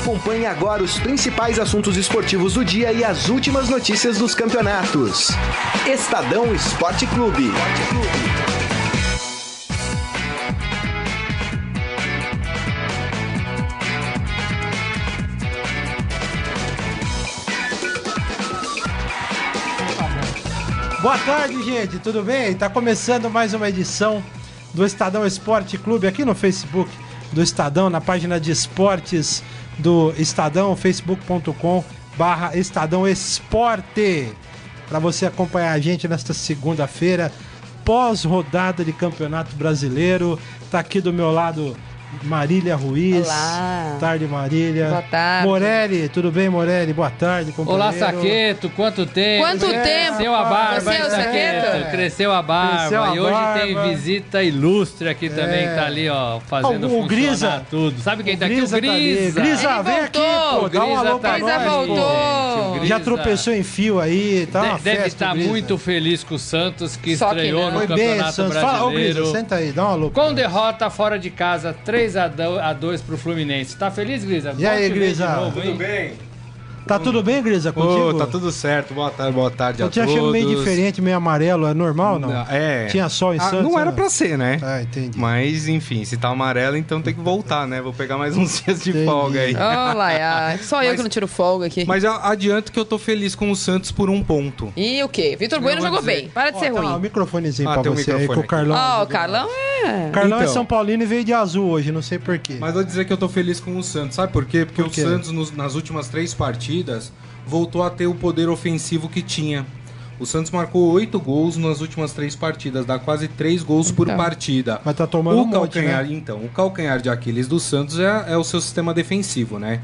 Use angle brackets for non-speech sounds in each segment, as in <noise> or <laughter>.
Acompanhe agora os principais assuntos esportivos do dia e as últimas notícias dos campeonatos. Estadão Esporte Clube. Boa tarde, gente. Tudo bem? Tá começando mais uma edição do Estadão Esporte Clube aqui no Facebook do Estadão, na página de esportes do Estadão, facebook.com barra Estadão Esporte. Para você acompanhar a gente nesta segunda-feira, pós-rodada de Campeonato Brasileiro. Tá aqui do meu lado Marília Ruiz. Olá. Tarde, Marília. Boa tarde. Morelli, tudo bem, Morelli? Boa tarde, companheiro. Olá, Saqueto, quanto tempo? Quanto Cresceu tempo? Cresceu a barba, Você é o hein, Saqueto? Cresceu a barba. Cresceu a e hoje barba. tem visita ilustre aqui também, que tá ali, ó, fazendo o funcionar Grisa. tudo. Sabe quem tá aqui? O Grisa tá ali. Grisa. Vem aqui, pô. Dá um alô pra tá Grisa nós, pô. voltou. gente. O Grisa Já tropeçou em fio aí, tá uma de- Deve festa, estar muito feliz com o Santos, que Só que estreou não. no Foi bem, Campeonato Santos. Fala, ô Brasileiro. Grisa, senta aí, dá uma louca. Com derrota fora de casa, 3 a 2 pro Fluminense. Tá feliz, Grisa? E aí, Grisa? de novo, Tudo bem? Tá tudo bem, Grisa, contigo? Ô, tá tudo certo. Boa tarde, boa tarde Eu a te todos. achando meio diferente, meio amarelo, é normal não? É. Tinha sol em Ah, Santos? Não era né? pra ser, né? Ah, entendi. Mas, enfim, se tá amarelo, então tem que voltar, né? Vou pegar mais uns dias de Entendi. folga aí. Olha, só eu Mas- que não tiro folga aqui. Mas eu adianto que eu tô feliz com o Santos por um ponto. E o quê? Vitor Bueno jogou dizer. bem. Para de Ó, ser tá lá, o ruim. microfonezinho Ah, pra tem um você aí, microfone com o Carlão. Ó, o Carlão é. Carlão é Então. São Paulino e veio de azul hoje, não sei porquê. Mas vou dizer que eu tô feliz com o Santos. Sabe por quê? Porque Por quê? o Santos, nos- nas últimas três partidas, voltou a ter o poder ofensivo que tinha. O Santos marcou oito gols nas últimas três partidas, dá quase três gols por Então. partida. Mas tá tomando o um monte, calcanhar, né? então, o calcanhar de Aquiles do Santos é, é o seu sistema defensivo, né?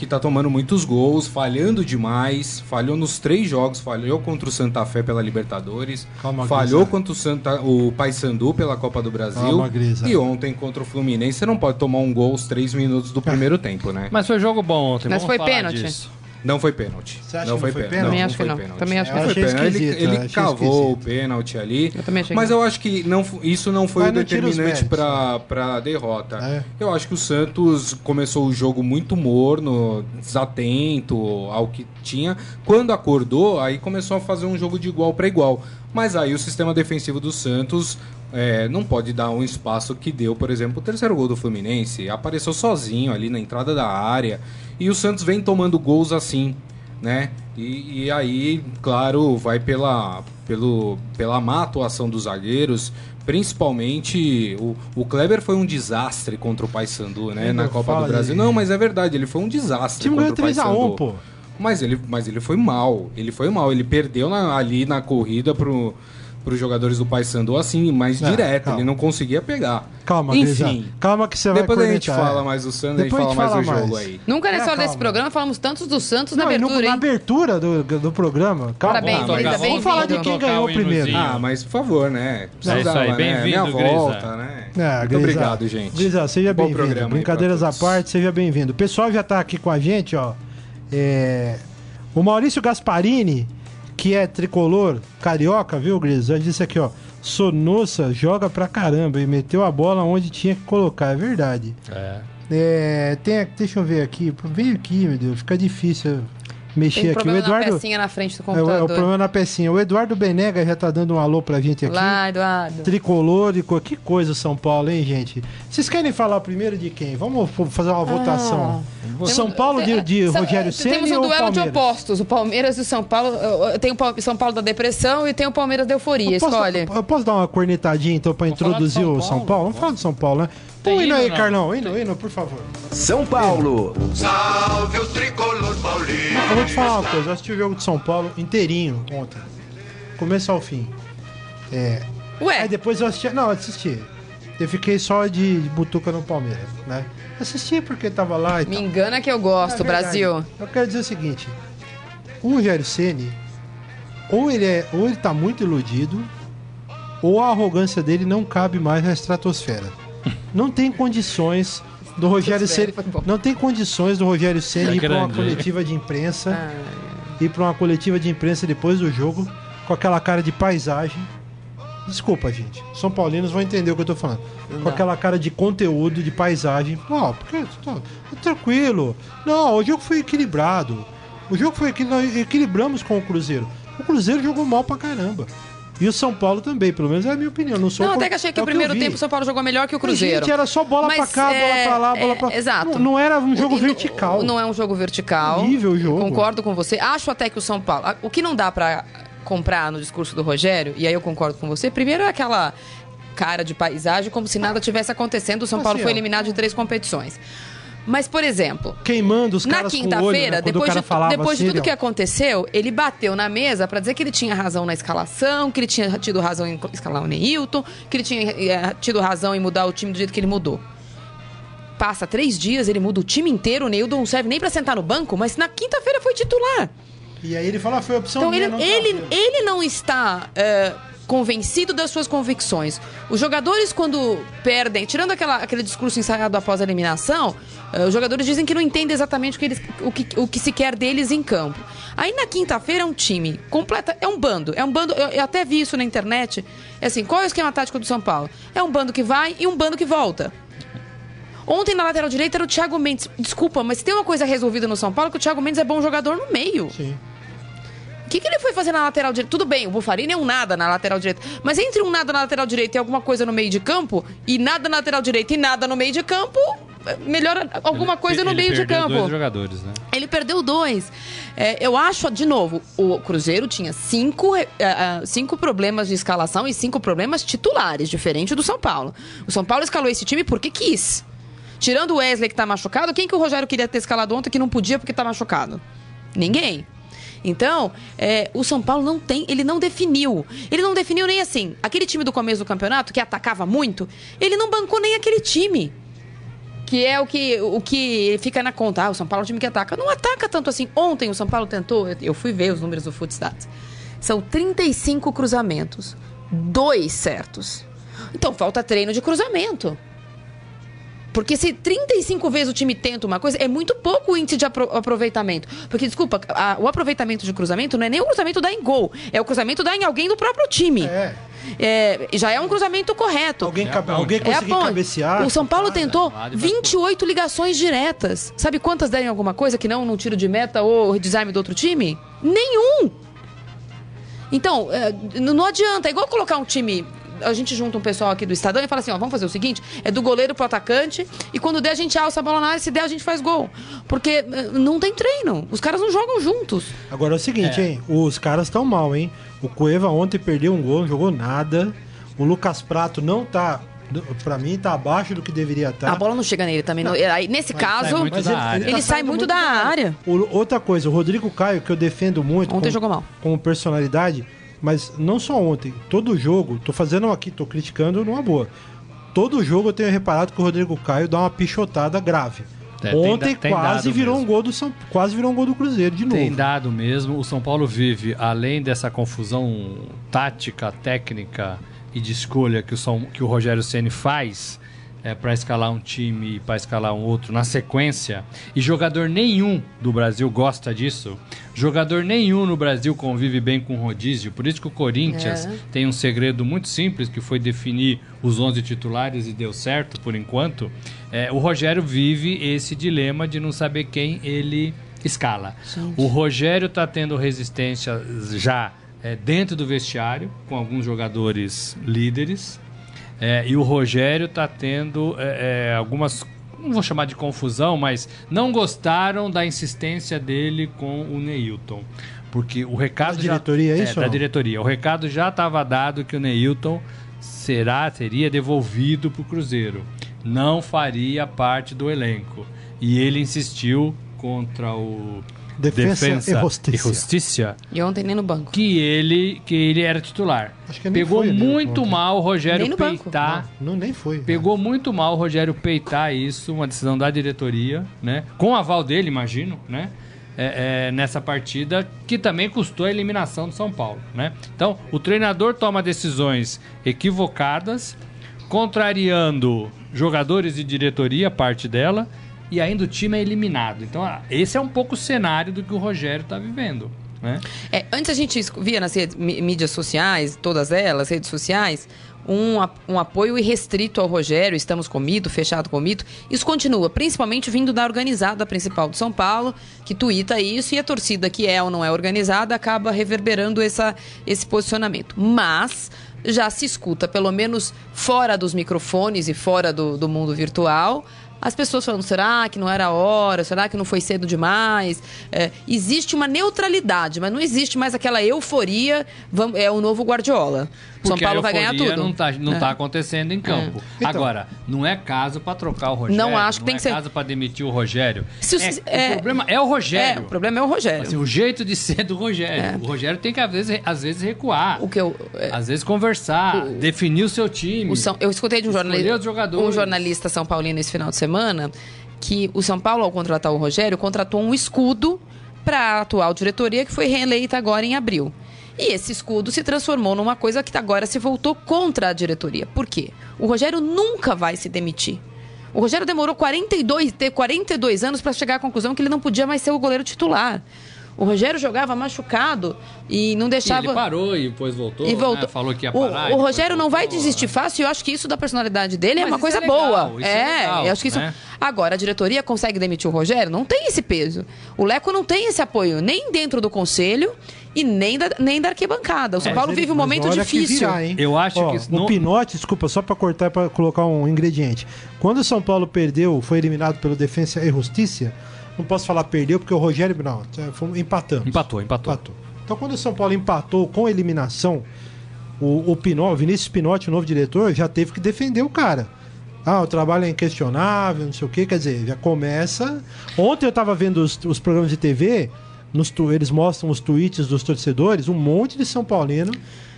Que tá tomando muitos gols, falhando demais, falhou nos três jogos, falhou contra o Santa Fé pela Libertadores, Calma, falhou Grisa. contra o, Santa, o Paysandu pela Copa do Brasil Calma, e ontem contra o Fluminense. Você não pode tomar um gol aos três minutos do primeiro tempo, né? Mas foi jogo bom ontem, Mas vamos foi falar pênalti? disso. Não foi pênalti. Você acha não que foi não foi pênalti. pênalti? Também Não, acho que foi não. pênalti. Também acho que Não foi pênalti. Ele, ele achei cavou esquisito. o pênalti ali. Eu também achei Mas que eu acho que não, isso não foi Mas o não determinante para para derrota. É. Eu acho que o Santos começou o jogo muito morno, desatento ao que tinha. Quando acordou, aí começou a fazer um jogo de igual para igual. Mas aí o sistema defensivo do Santos é, não pode dar um espaço que deu, por exemplo, o terceiro gol do Fluminense. Apareceu sozinho ali na entrada da área. E o Santos vem tomando gols assim, né? E, e aí, claro, vai pela, pelo, pela má atuação dos zagueiros. Principalmente o, o Kleber foi um desastre contra o Paysandu, né? Na Copa do Brasil. Não, mas é verdade, ele foi um O desastre time ganhou contra o 3x1, Paysandu. pô. Mas ele, mas ele foi mal. Ele foi mal. Ele perdeu na- ali na corrida pro, pros jogadores do Paysandu assim, mais Ah, direto. calma. Ele não conseguia pegar. Calma, Enfim. Grisa. Calma que você vai Depois a gente fala é. mais do Santos, a gente Depois a fala gente mais do fala jogo aí. Nunca É, nessa hora desse programa falamos tantos do Santos na Não, no- abertura, na hein? abertura do, do programa. Calma. Parabéns, Vamos Grisa, Vamos falar de quem ganhou o primeiro. Ah, mas por favor, né? É isso aí, né? bem-vindo, Minha Grisa. volta, né? É, Muito Grisa. obrigado, gente. Grisa, seja Bom bem-vindo. Brincadeiras à parte, seja bem-vindo. O pessoal já tá aqui com a gente, ó. É, O Maurício Gasparini, que é tricolor carioca, viu, Grisa? Já disse aqui, ó. Sonossa joga pra caramba e meteu a bola onde tinha que colocar. É verdade. É. É, tem, deixa eu ver aqui. Vem aqui, meu Deus. Fica difícil mexer Tem aqui. O problema na Eduardo. pecinha na frente do É, o- é computador. o problema na pecinha. O Eduardo Benega já tá dando um alô pra gente aqui. Lá, Eduardo. Tricolor e co- que coisa São Paulo, hein, gente? Vocês querem falar primeiro de quem? Vamos fazer uma votação. O São Temos- Paulo de, de São- Rogério Ceni Temos um ou duelo de Palmeiras? opostos. O Palmeiras e o São Paulo. Tem o São Paulo da depressão e tem o Palmeiras da euforia. Eu posso, Escolhe. eu posso dar uma cornetadinha então de introduzir São o São Paulo? Paulo? Vamos falar do São Paulo, né? Tem hino aí, não? Carlão. Hino, hino, por favor. São Paulo. Salve o tricolor paulista. Eu vou te falar uma coisa. Eu assisti o jogo de São Paulo inteirinho ontem. Começo ao fim. É, Ué, Aí depois eu assisti. Não, eu assisti. Eu fiquei só de, butuca no Palmeiras, né? Assisti porque tava lá e me tal. engana que eu gosto, É. Brasil. Eu quero dizer o seguinte: o Rogério Ceni ou ele é, ou ele tá muito iludido, ou a arrogância dele não cabe mais na estratosfera. Não tem condições do Rogério Ceni, não tem condições do Rogério Ceni É ir para uma coletiva de imprensa, Ah, ir para uma coletiva de imprensa depois do jogo com aquela cara de paisagem, Desculpa, gente. São Paulinos vão entender o que eu tô falando. Com aquela cara de conteúdo, de paisagem. Ó, porque tá tranquilo. Não, o jogo foi equilibrado. O jogo foi que nós equilibramos com o Cruzeiro. O Cruzeiro jogou mal pra caramba. E o São Paulo também, pelo menos é a minha opinião. Não, sou Não, até que achei que é o primeiro vi. tempo o São Paulo jogou melhor que o Mas, Cruzeiro. gente, era só bola pra Mas, cá, bola é, pra lá, bola é, pra Exato. Não, não era um jogo vertical. Não é um jogo vertical. Horrível o jogo. Concordo com você. Acho até que o São Paulo. O que não dá pra comprar no discurso do Rogério, e aí eu concordo com você, primeiro é aquela cara de paisagem como se nada tivesse acontecendo. O São Assim, Paulo foi eliminado de três competições. Mas, por exemplo, Queimando os na caras com o olho, quinta-feira, né? Depois, de, depois de assim, tudo ele, que aconteceu, ele bateu na mesa pra dizer que ele tinha razão na escalação, que ele tinha tido razão em escalar o Neilton, que ele tinha eh, tido razão em mudar o time do jeito que ele mudou. Passa três dias, ele muda o time inteiro, o Neilton não serve nem pra sentar no banco, mas na quinta-feira foi titular. E aí ele fala, ah, foi opção Então minha, ele, não ele, tá. ele não está é, convencido das suas convicções. Os jogadores, quando perdem, tirando aquela, aquele discurso ensaiado após a eliminação, é, os jogadores dizem que não entendem exatamente o que, eles, o, que, o que se quer deles em campo. Aí na quinta-feira é um time completa, é um bando, é um bando. Eu, eu até vi isso na internet. É assim, qual é o esquema tático do São Paulo? É um bando que vai e um bando que volta. Ontem na lateral direita era o Thiago Mendes. Desculpa, mas tem uma coisa resolvida no São Paulo que o Thiago Mendes é bom jogador no meio. Sim. O que, que ele foi fazer na lateral direita? Tudo bem, o Bufarini é um nada na lateral direita. Mas entre um nada na lateral direita e alguma coisa no meio de campo, e nada na lateral direita e nada no meio de campo, melhor alguma coisa no Ele meio de perdeu campo. dois jogadores, né? Ele perdeu dois. É, eu acho, de novo, o Cruzeiro tinha cinco, eh, ah, cinco problemas de escalação e cinco problemas titulares, diferente do São Paulo. O São Paulo escalou esse time porque quis. Tirando o Wesley que tá machucado, quem que o Rogério queria ter escalado ontem que não podia porque tá machucado? Ninguém. Então, é, o São Paulo não tem, ele não definiu. Ele não definiu nem assim. Aquele time do começo do campeonato, que atacava muito, ele não bancou nem aquele time. Que é o que, o que fica na conta. Ah, o São Paulo é um time que ataca. Não ataca tanto assim. Ontem o São Paulo tentou, eu fui ver os números do Footstats. São 35 cruzamentos. Dois certos. Então falta treino de cruzamento. Porque se 35 vezes o time tenta uma coisa, é muito pouco o índice de apro- aproveitamento. Porque, desculpa, a- o aproveitamento de cruzamento não é nem o cruzamento dar em gol, é o cruzamento dar em alguém do próprio time. É. É, já é um cruzamento correto. Alguém, É cabe- alguém É a conseguir ponte. cabecear. O São Paulo tentou Lá de Vasco. 28 ligações diretas. Sabe quantas deram em alguma coisa que não num tiro de meta ou desarme do outro time? Nenhum! Então, é, não adianta. É igual colocar um time. A gente junta um pessoal aqui do Estadão e fala assim: ó, vamos fazer o seguinte: é do goleiro pro atacante, e quando der a gente alça a bola na área, se der a gente faz gol. Porque é, não tem treino. Os caras não jogam juntos. Agora é o seguinte, É. hein? Os caras estão mal, hein? O Cueva ontem perdeu um gol, não jogou nada. O Lucas Prato não tá. Pra mim, tá abaixo do que deveria estar. A bola não chega nele também. Não- aí, nesse caso, sai muito da área. ele tá sai saindo muito da área. O- outra coisa, o Rodrigo Caio, que eu defendo muito. Ontem como- jogou mal. Como personalidade, mas não só ontem. Todo jogo, tô fazendo aqui, tô criticando numa boa. Todo jogo eu tenho reparado que o Rodrigo Caio dá uma pichotada grave. É, tem ontem tem quase dado virou mesmo. um gol do São, quase virou um gol do Cruzeiro de novo. Tem dado mesmo. O São Paulo vive, além dessa confusão tática, técnica e de escolha que o, São, que o Rogério Ceni faz é, para escalar um time e para escalar um outro na sequência, e jogador nenhum do Brasil gosta disso. Jogador nenhum no Brasil convive bem com rodízio. Por isso que o Corinthians É. tem um segredo muito simples que foi definir os 11 titulares e deu certo por enquanto. É, o Rogério vive esse dilema de não saber quem ele escala. O Rogério está tendo resistência já é, dentro do vestiário, com alguns jogadores líderes. É, e o Rogério está tendo é, é, algumas, não vou chamar de confusão, mas não gostaram da insistência dele com o Neilton. Porque o recado Da já- diretoria, é isso da ou não? diretoria. O recado já estava dado que o Neilton será, seria devolvido para o Cruzeiro. Não faria parte do elenco. E ele insistiu contra o Defensa e Justiça. e Justiça E ontem nem no banco. que ele que ele era titular. Acho que nem Pegou foi ali muito mal o Rogério Nem no banco. peitar. Não, nem foi. né? Pegou muito mal o Rogério peitar isso, uma decisão da diretoria, né? Com o aval dele, imagino, né? É, é, nessa partida, que também custou a eliminação do São Paulo, né? Então, o treinador toma decisões equivocadas, contrariando jogadores e diretoria, parte dela, e ainda o time é eliminado. Então, ah, esse é um pouco o cenário do que o Rogério está vivendo. Né? É, antes a gente via nas redes- mí- mídias sociais, todas elas, redes sociais, um, um apoio irrestrito ao Rogério, estamos com o mito, fechado com mito. Isso continua, principalmente vindo da organizada principal de São Paulo, que tuita isso, e a torcida que é ou não é organizada acaba reverberando essa, esse posicionamento. Mas já se escuta, pelo menos fora dos microfones e fora do, do mundo virtual, as pessoas falando, será que não era a hora? Será que não foi cedo demais? É, existe uma neutralidade, mas não existe mais aquela euforia, vamos- é o novo Guardiola. São Porque Paulo a vai ganhar tudo. Não tá, não É. tá acontecendo em campo. Então. Agora, não é caso para trocar o Rogério. Não acho que tem é que ser- caso para demitir o Rogério. Se o- É, é- o problema é o É, Rogério. o problema é o Rogério. Assim, o jeito de ser do Rogério. O Rogério tem que, às vezes, às vezes recuar. o que eu. é, Às vezes conversar, definir o seu time. o São- eu escutei de um jornalista, um jornalista são paulino esse final de semana que o São Paulo, ao contratar o Rogério, contratou um escudo para a atual diretoria que foi reeleita agora em abril. E esse escudo se transformou numa coisa que agora se voltou contra a diretoria. Por quê? O Rogério nunca vai se demitir. O Rogério demorou 42, ter 42 anos para chegar à conclusão que ele não podia mais ser o goleiro titular. O Rogério jogava machucado e não E deixava. ele parou e depois voltou. E voltou. né? Falou que ia O- parar. O, e depois Rogério não vai voltou, desistir né? fácil e eu acho que isso da personalidade dele é Mas uma isso coisa é legal, boa. isso é legal, eu acho que isso. né? Agora, a diretoria consegue demitir o Rogério? Não tem esse peso. O Leco não tem esse apoio, nem dentro do conselho e nem da, nem da arquibancada. O São Paulo Mas ele- vive um momento difícil. virar, hein? Eu acho Ó, que O não- Pinote, desculpa, só pra cortar e pra colocar um ingrediente. Quando o São Paulo perdeu, foi eliminado pelo Defensa e Justiça, não posso falar perdeu, porque o Rogério. Não, fomos, empatamos. Empatou, empatou. Empatou. Então, quando o São Paulo empatou com eliminação, o, o Pinó, o Vinícius Pinotti, o novo diretor, já teve que defender o cara. Ah, o trabalho é inquestionável, não sei o quê. Quer dizer, já começa. Ontem eu tava vendo os, os programas de TV, nos tu- eles mostram os tweets dos torcedores, um monte de São Paulino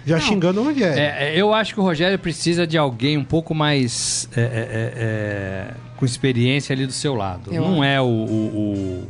já xingando o Rogério. É, é, eu acho que o Rogério precisa de alguém um pouco mais é, é, é, é, com experiência ali do seu lado. Eu não é o, o- o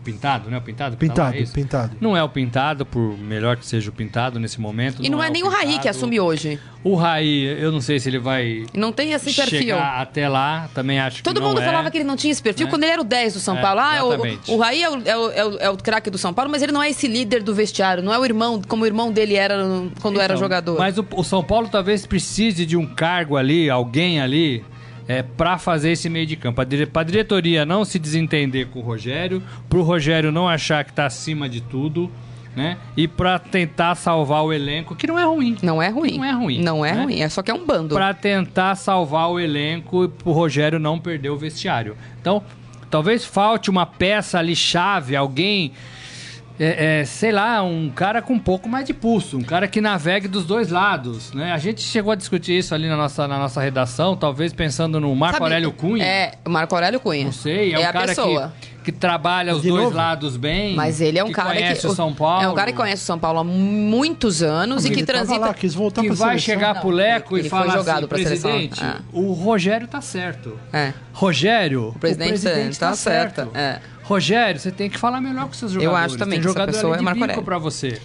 Pintado, né? O Pintado? que tá lá, Pintado, é pintado. Não é o Pintado, por melhor que seja o Pintado nesse momento. E não, é, nem o Raí que Pintado. assume hoje. O Raí, eu não sei se ele vai E não tem esse perfil. chegar até lá. Também acho Todo que não mundo é. falava que ele não tinha esse perfil né? quando ele era o 10 do São É, Paulo. Ah, é o- exatamente. o, o Raí é o, é o, é o, é o craque do São Paulo, mas ele não é esse líder do vestiário, não é o irmão, como o irmão dele era quando era Então, jogador. Mas o, o São Paulo talvez precise de um cargo ali, alguém ali, é, para fazer esse meio de campo. Para a diretoria não se desentender com o Rogério, para o Rogério não achar que está acima de tudo, né? E para tentar salvar o elenco, que não é ruim. Não é ruim. Não é ruim, Não é né? ruim, é só que é um bando. Para tentar salvar o elenco e pro Rogério não perder o vestiário. Então, talvez falte uma peça ali chave, alguém é, é, sei lá, um cara com um pouco mais de pulso, um cara que navegue dos dois lados, né? A gente chegou a discutir isso ali na nossa, na nossa redação, talvez pensando no Marco Sabe- Aurélio Cunha. É, o Marco Aurélio Cunha. Não sei, é, é um a cara pessoa. que, que trabalha os De dois novo? lados bem. Mas ele é um que cara conhece que. o São Paulo. É um cara que conhece o São Paulo há muitos anos e que transita. lá, quis voltar que pra vai seleção. chegar Não, pro Leco ele e falar jogado assim, pra seleção. presidente, Ah. o Rogério tá certo. É. Rogério, O presidente, tá, certo. É. Rogério, você tem que falar melhor com seus Eu jogadores. acho também tem que essa jogador pessoa ali é de Marco Aurélio. pra você.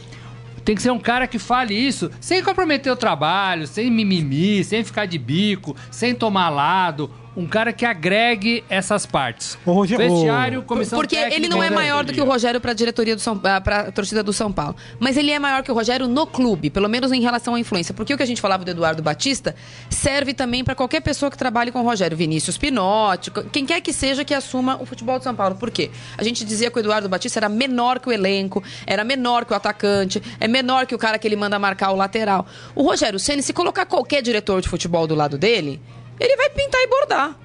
Tem que ser um cara que fale isso sem comprometer o trabalho, sem mimimi, sem ficar de bico, sem tomar lado. Um cara que agregue essas partes. Ô, Rogério, Vestiário, comissão Porque técnica, ele não é maior do que o. Rogério para a diretoria do São para a torcida do São Paulo. Mas ele é maior que o Rogério no clube, pelo menos em relação à influência. Porque o que a gente falava do Eduardo Batista serve também para qualquer pessoa que trabalhe com o Rogério. Vinícius Pinotti, quem quer que seja que assuma o futebol de São Paulo. Por quê? A gente dizia que o Eduardo Batista era menor que o elenco, era menor que o atacante, é menor que o cara que ele manda marcar o lateral. O Rogério Ceni, se colocar qualquer diretor de futebol do lado dele, ele vai pintar e bordar.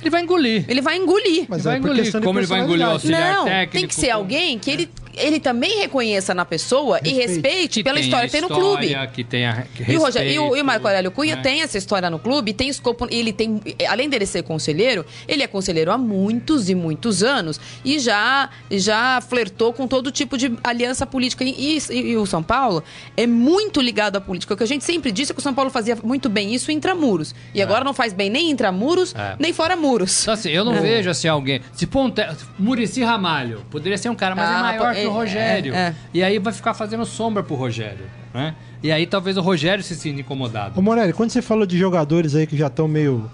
Ele vai engolir. Ele vai engolir. Mas Ele vai é engolir. Como ele vai engolir o auxiliar Não, técnico. tem que ser alguém que ele, ele também reconheça na pessoa e Respeite. respeite pela história que tem no clube. Que tem a E o, Rogério, e, o, e o Marco Aurélio Cunha né? tem essa história no clube, tem escopo, ele tem, além dele ser conselheiro, ele é conselheiro há muitos e muitos anos e já já flertou com todo tipo de aliança política e, e- e o São Paulo é muito ligado à política. O que a gente sempre disse é que o São Paulo fazia muito bem isso intramuros e agora não faz bem nem intramuros É. nem fora muros. Então, assim, eu não vejo assim alguém. Se Ponte... Murici Ramalho, poderia ser um cara, mas Ah, é maior que o é, Rogério. é, é. E aí vai ficar fazendo sombra pro Rogério, né? E aí talvez o Rogério se sinta incomodado. Ô Morelli, quando você falou de jogadores aí que já estão meio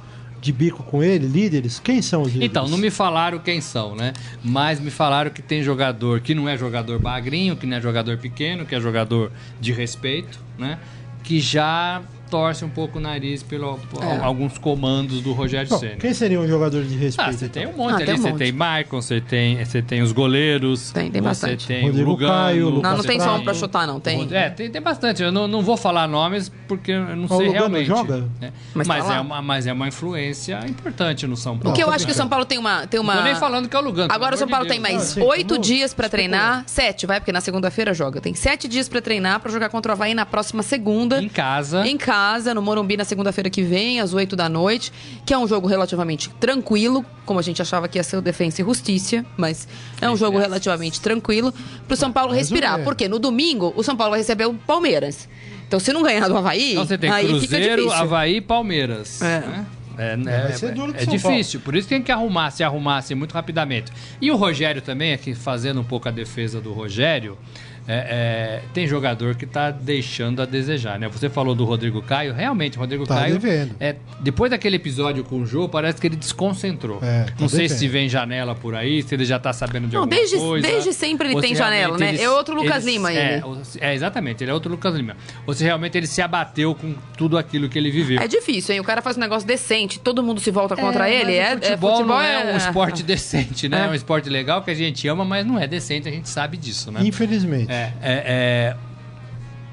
de bico com ele, líderes? Quem são os líderes? Então, não me falaram quem são, né? Mas me falaram que tem jogador que não é jogador bagrinho, que não é jogador pequeno, que é jogador de respeito, né? Que já torce um pouco o nariz pelo É. alguns comandos do Rogério Bom, Ceni. quem seria um jogador de respeito? Ah, você tem então? um monte Ah, ali, tem um você monte. tem Maicon, você tem, você tem os goleiros, Tem, tem você bastante. tem Rodrigo o Lugano, Caio, Não, não Lucas tem só um pra chutar, não. Tem. É, tem, tem bastante. Eu não, não vou falar nomes porque eu não O sei Lugano realmente. joga? né? Mas Mas, tá é uma, mas é uma influência importante no São Paulo. Porque eu tô acho que o São Paulo tem uma. Tem Não uma... tô nem falando que é o Lugano. Agora o São Paulo de tem mais Ah, oito dias pra treinar. Sete, vai, porque na segunda-feira joga. Tem sete dias pra treinar pra jogar contra o Havaí na próxima segunda. Em casa. Em casa, no Morumbi, na segunda-feira que vem, às 8 da noite, que é um jogo relativamente tranquilo, como a gente achava que ia ser o Defensa e Justiça, mas é um jogo relativamente tranquilo pro São Paulo respirar. Porque no domingo, o São Paulo vai receber o Palmeiras. Então, se não ganhar do Havaí, Então você tem aí Cruzeiro. Havaí e Palmeiras. É. né? É, vai é, ser duro pro é difícil, por isso tem que arrumar, se arrumasse muito rapidamente. E o Rogério também, aqui fazendo um pouco a defesa do Rogério, é, é, tem jogador que está deixando a desejar, né? Você falou do Rodrigo Caio, realmente, o Rodrigo Tá Caio, devendo. é, depois daquele episódio com o Jô, parece que ele desconcentrou. É, tá Não sei devendo. se vem janela por aí, se ele já está sabendo de Não, alguma desde- coisa. desde sempre ele tem se janela, né? É outro Lucas Lima, é, ele. é, exatamente, ele é outro Lucas Lima. Ou se realmente ele se abateu com tudo aquilo que ele viveu. É difícil, hein? O cara faz um negócio decente, todo mundo se volta contra ele. mas É, o futebol, não é, um é- esporte <laughs> decente, né? É. É um esporte legal que a gente ama, mas não é decente, a gente sabe disso, né? Infelizmente. É, é, é,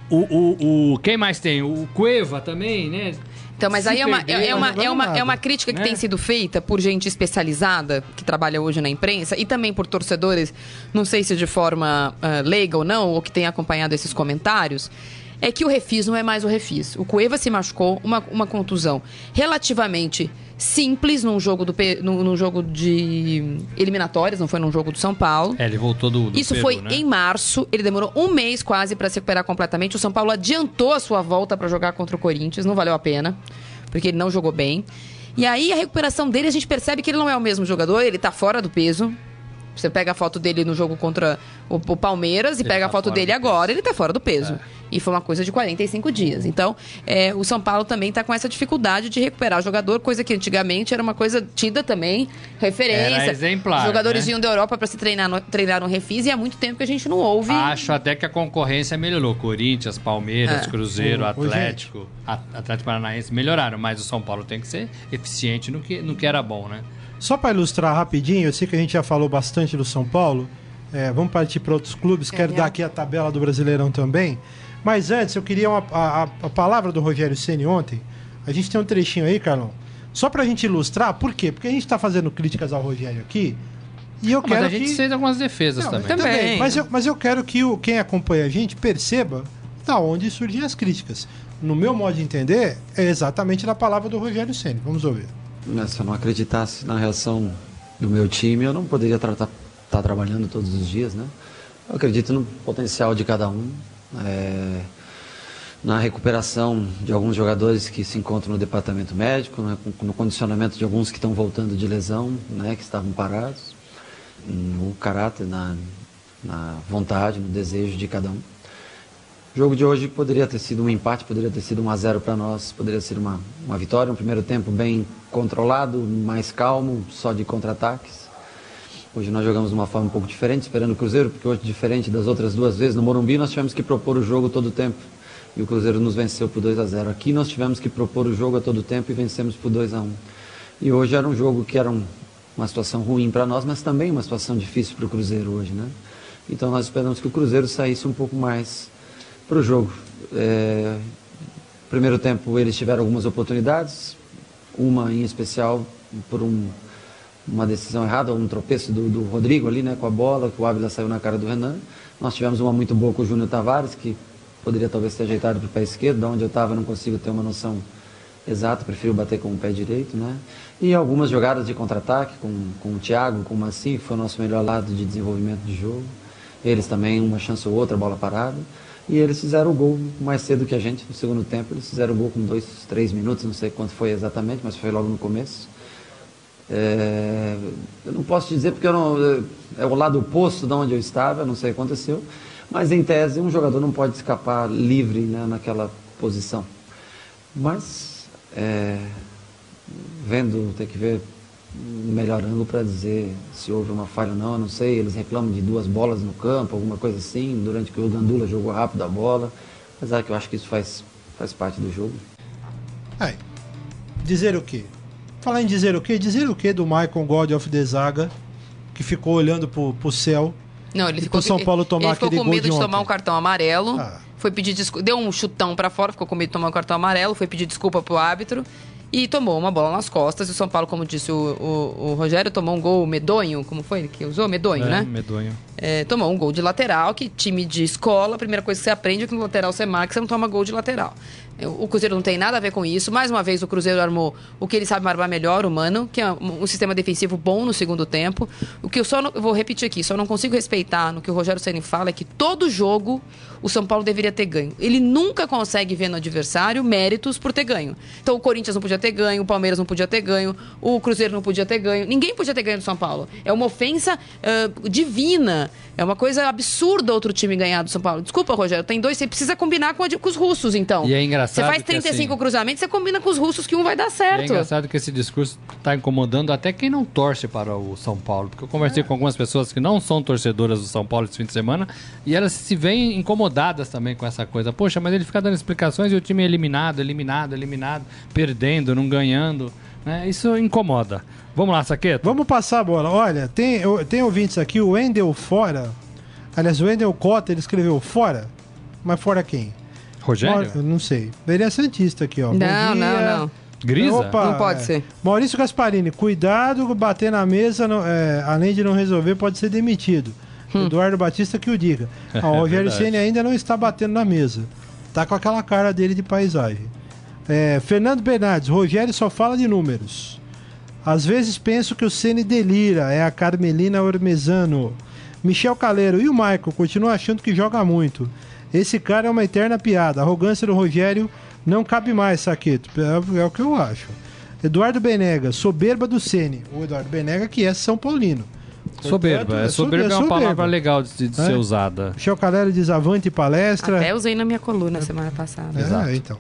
o, o, o- quem mais tem? O Cueva também, né? Então, mas Se aí é uma, perder, é, uma, é, uma, nada. é uma crítica que Né? tem sido feita por gente especializada, que trabalha hoje na imprensa, e também por torcedores, não sei se de forma ah, leiga ou não, ou que tem acompanhado esses comentários, é que o refis não é mais o refis. O Cueva se machucou, uma, uma contusão relativamente simples num jogo, do, num jogo de eliminatórias, não foi num jogo do São Paulo. É, ele voltou do, do Isso Peru, foi né? em março. Ele demorou um mês quase para se recuperar completamente. O São Paulo adiantou a sua volta para jogar contra o Corinthians. Não valeu a pena, porque ele não jogou bem. E aí a recuperação dele, a gente percebe que ele não é o mesmo jogador. Ele tá fora do peso. Você pega a foto dele no jogo contra o, o Palmeiras e Ele pega tá a foto dele agora, ele tá fora do peso. E foi uma coisa de 45 dias. Então, é, o São Paulo também tá com essa dificuldade de recuperar jogador, coisa que antigamente era uma coisa tida também, referência. Era exemplar, Os jogadores né? iam da Europa para se treinar no, treinar no Refis e há muito tempo que a gente não ouve. Acho até que a concorrência melhorou. Corinthians, Palmeiras, É. Cruzeiro, ô, Atlético, A- Atlético Paranaense melhoraram, mas o São Paulo tem que ser eficiente no que, no que era bom, né? Só para ilustrar rapidinho, eu sei que a gente já falou bastante do São Paulo. é, vamos partir para outros clubes. Quero É. dar aqui a tabela do Brasileirão também. Mas antes, eu queria uma- a, a- palavra do Rogério Ceni ontem. A gente tem um trechinho aí, Carlão. Só para a gente ilustrar, por quê? Porque a gente está fazendo críticas ao Rogério aqui. E eu Mas quero a gente que... fez algumas defesas Não, também. Também. Mas eu, mas eu quero que o, quem acompanha a gente perceba da onde surgem as críticas. No meu modo de entender, é exatamente na palavra do Rogério Ceni. Vamos ouvir. Né, Se eu não acreditasse na reação do meu time, eu não poderia estar trabalhando todos os dias, né? Eu acredito no potencial de cada um, é, na recuperação de alguns jogadores que se encontram no departamento médico, né, no condicionamento de alguns que estão voltando de lesão, né, que estavam parados, no caráter, na, na vontade, no desejo de cada um. O jogo de hoje poderia ter sido um empate, poderia ter sido 1 a 0 para nós, poderia ser uma, uma vitória, um primeiro tempo bem controlado, mais calmo, só de contra-ataques. Hoje nós jogamos de uma forma um pouco diferente, esperando o Cruzeiro, porque hoje, diferente das outras duas vezes, no Morumbi nós tivemos que propor o jogo todo o tempo. E o Cruzeiro nos venceu por 2 a 0 Aqui nós tivemos que propor o jogo a todo tempo e vencemos por 2 a 1 E hoje era um jogo que era um- uma situação ruim para nós, mas também uma situação difícil para o Cruzeiro hoje, né? Então nós esperamos que o Cruzeiro saísse um pouco mais para o jogo. É, primeiro tempo eles tiveram algumas oportunidades, uma em especial por um- uma decisão errada, um tropeço do, do Rodrigo ali, né, com a bola, que o Ávila saiu na cara do Renan. Nós tivemos uma muito boa com o Júnior Tavares, que poderia talvez ter ajeitado para o pé esquerdo, da onde eu estava não consigo ter uma noção exata, prefiro bater com o pé direito, né? E algumas jogadas de contra-ataque com, com o Thiago, com o Massi, que foi o nosso melhor lado de desenvolvimento de jogo. Eles também, uma chance ou outra, bola parada. E eles fizeram o gol mais cedo que a gente, no segundo tempo. Eles fizeram o gol com dois, três minutos, não sei quanto foi exatamente, mas foi logo no começo. É, eu não posso dizer porque não, é o lado oposto de onde eu estava, não sei o que aconteceu. Mas em tese, um jogador não pode escapar livre né, naquela posição. Mas é, vendo, tem que ver melhor ângulo para dizer se houve uma falha ou não, eu não sei. Eles reclamam de duas bolas no campo, alguma coisa assim, durante que o Gandula jogou rápido a bola. Apesar que eu acho que isso faz, faz parte do jogo. Aí, dizer o quê? Falar em dizer o quê? Dizer o quê do Michael God of the Zaga, que ficou olhando pro, pro céu. Não, ele E ficou, pro São Paulo tomar ele ficou aquele com gol medo de de, ontem. tomar um cartão amarelo. Ah. Foi pedir desculpa. Deu um chutão pra fora, ficou com medo de tomar um cartão amarelo. Foi pedir desculpa pro árbitro. E tomou uma bola nas costas. E o São Paulo, como disse o, o- o Rogério, tomou um gol medonho. Como foi que usou? Medonho, É, né? medonho. É, tomou um gol de lateral, que time de escola, a primeira coisa que você aprende é que no lateral você marca, você não toma gol de lateral. O Cruzeiro não tem nada a ver com isso. Mais uma vez, o Cruzeiro armou o que ele sabe armar melhor, o Mano, que é um, sistema defensivo bom no segundo tempo. O que eu só não, eu vou repetir aqui, só não consigo respeitar no que o Rogério Ceni fala é que todo jogo o São Paulo deveria ter ganho. Ele nunca consegue ver no adversário méritos por ter ganho. Então o Corinthians não podia ter ganho, o Palmeiras não podia ter ganho, o Cruzeiro não podia ter ganho, ninguém podia ter ganho do São Paulo. É uma ofensa ah, divina. É uma coisa absurda outro time ganhar do São Paulo. Desculpa, Rogério, tem dois, você precisa combinar com, a com os russos, então. E é engraçado Você faz que, 35 assim, cruzamentos, você combina com os russos que um vai dar É certo. engraçado que esse discurso está incomodando até quem não torce para o São Paulo. Porque eu conversei com algumas pessoas que não são torcedoras do São Paulo esse fim de semana e elas se veem incomodadas também com essa coisa. Poxa, mas ele fica dando explicações e o time é eliminado, eliminado, eliminado, perdendo, não ganhando. né? Isso incomoda. Vamos lá, Saqueto? Vamos passar a bola. Olha, tem, tem ouvintes aqui, o Wendel Fora. Aliás, o Wendel Cota, ele escreveu fora. Mas fora quem? Rogério? Maur- não sei. Ele é Santista aqui, ó. Bom Não, dia. não, não. Grisa? Opa, Não pode é. ser. Maurício Gasparini, cuidado, bater na mesa, não- é, além de não resolver, pode ser demitido. Hum. Eduardo Batista que o diga. <laughs> Ah, o Rogério. Ceni ainda não está batendo na mesa. Tá com aquela cara dele de paisagem. É, Fernando Bernardes, Rogério só fala de números. Às vezes penso que o Ceni delira, é a Carmelina Ormezano. Michel Caleiro, e o Michael? Continua achando que joga muito. Esse cara é uma eterna piada. A arrogância do Rogério não cabe mais, Saqueto. É, é o que eu acho. Eduardo Benega, soberba do Ceni. O Eduardo Benega que é São Paulino. Soberba. Portanto, É, soberba é uma soberba. palavra legal de, de É. ser usada. Michel Caleiro diz avante palestra. Até usei na minha coluna semana passada. É, Exato. então.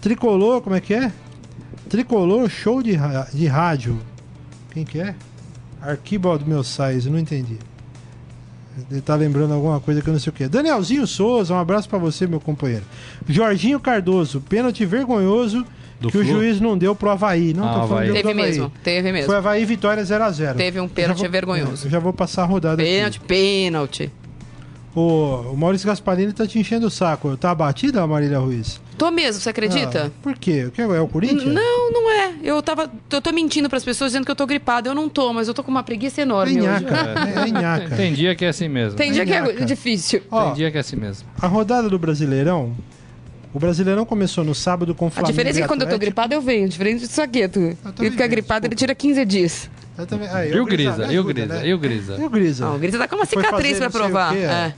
Tricolor, como é que é? Tricolor, show de, de rádio. Quem que é? Arquibaldo Meus Sais, eu não entendi. Ele tá lembrando alguma coisa que eu não sei o que. Danielzinho Souza, um abraço pra você, meu companheiro. Jorginho Cardoso, pênalti vergonhoso Do que o Flu? juiz não deu pro Havaí. Não Ah, tô falando Havaí. Teve Havaí. mesmo, teve mesmo. Foi Havaí Vitória 0x0. Teve um pênalti vou- vergonhoso. Eu já vou passar a rodada aqui. Pênalti, O, Maurício Gasparini tá te enchendo o saco. Tá abatida a Marília Ruiz? Tô mesmo, você acredita? Ah, por quê? O que é o Corinthians? Não, não é. Eu tava. Eu tô mentindo pras pessoas dizendo que eu tô gripada. Eu não tô, mas eu tô com uma preguiça É enorme hoje. nhaca. <laughs> É, é nhaca. Tem dia que é assim mesmo. Tem dia que é difícil. Ó, Tem dia que é assim mesmo. a rodada do Brasileirão. O Brasileirão começou no sábado com o A Flamengo. diferença é que quando eu tô gripada, eu venho. Diferente do saqueto. Ele fica gripado, ele tira 15 dias. Eu também- ah, E o Grisa, Grisa? me E o ajuda, Grisa? né? E o Grisa? E o Grisa? Não, o Grisa tá com uma cicatriz pra provar. quê, É.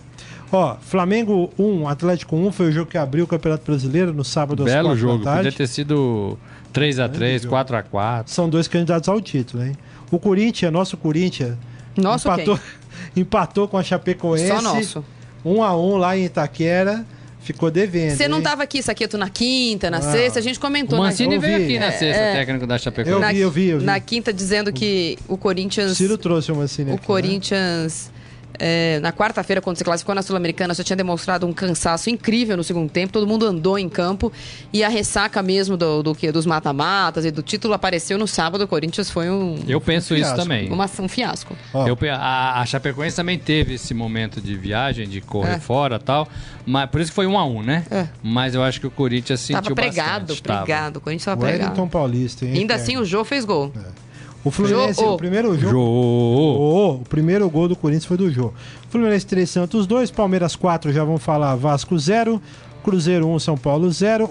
Ó, Flamengo 1, Atlético 1 foi o jogo que abriu o Campeonato Brasileiro no sábado às Belo 4 jogo. da tarde. Podia ter sido 3x3, 4x4. São dois candidatos ao título, hein? O Corinthians, nosso Corinthians, Nosso empatou, <laughs> empatou com a Chapecoense. Só nosso. 1 a 1 lá em Itaquera. Ficou devendo. Você não hein? tava aqui, Saqueto, na quinta, na sexta, a gente O comentou. na- Mancini eu veio aqui na sexta, É. técnico da Eu Chapecoense. vi, eu vi, eu vi. Na quinta, dizendo que o Corinthians. Ciro trouxe uma assim, o né? Corinthians, é, na quarta-feira, quando se classificou na Sul-Americana, já tinha demonstrado um cansaço incrível no segundo tempo. Todo mundo andou em campo. E a ressaca mesmo do, do que dos mata-matas e do título apareceu no sábado. O Corinthians foi um, Eu penso isso fiasco. também. uma, um fiasco. Ó. Eu a, a Chapecoense também teve esse momento de viagem, de correr É. fora e tal. Mas, por isso que foi um a um, né? É. Mas eu acho que o Corinthians sentiu tava pregado, bastante. Tava. pregado. O Corinthians tava Wellington pregado. Paulista, hein? Ainda assim, o Jô fez gol. O Fluminense, Jô, o primeiro jogo. Jô. Ô, o primeiro gol do Corinthians foi do Jô. Fluminense 3, Santos 2, Palmeiras 4, já vamos falar Vasco 0, Cruzeiro 1, São Paulo 0.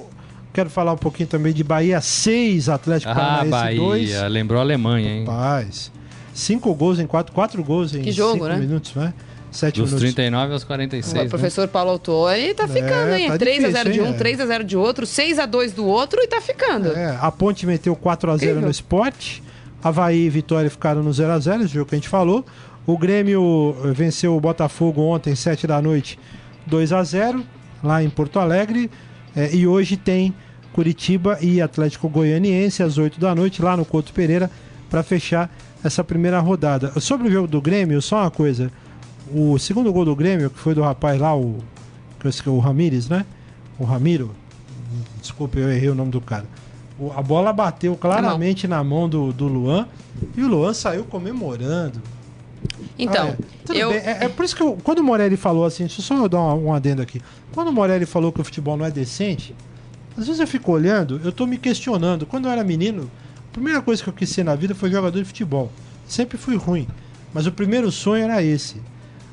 Quero falar um pouquinho também de Bahia 6, Atlético Ah, Paranaense 2. Bahia. Lembrou a Alemanha, hein? Paz. Cinco gols em quatro, quatro gols em Que jogo, cinco né? minutos, né? Sete Dos minutos. 39 aos O 46. né? professor Paulo Autori tá ficando, hein? tá 3x0 difícil, de hein? um, É. 3x0 de outro, 6x2 do outro e tá ficando. É, a Ponte meteu 4x0 Incrível. no esporte. Havaí e Vitória ficaram no 0x0, esse jogo que a gente falou. O Grêmio eh, venceu o Botafogo ontem, 7 da noite, 2x0, lá em Porto Alegre. Eh, e hoje tem Curitiba e Atlético Goianiense às 8 da noite, lá no Couto Pereira, para fechar essa primeira rodada. Sobre o jogo do Grêmio, só uma coisa. O segundo gol do Grêmio, que foi do rapaz lá, o, o Ramires, né? O Ramiro. Desculpa, eu errei o nome do cara. A bola bateu claramente na mão do, do Luan e o Luan saiu comemorando. Então, Ah, é. Eu. É, é por isso que eu- quando o Morelli falou assim, deixa eu só eu dar um, um adendo aqui. Quando o Morelli falou que o futebol não é decente, às vezes eu fico olhando, eu tô me questionando. Quando eu era menino, a primeira coisa que eu quis ser na vida foi jogador de futebol. Sempre fui ruim, mas o primeiro sonho era esse.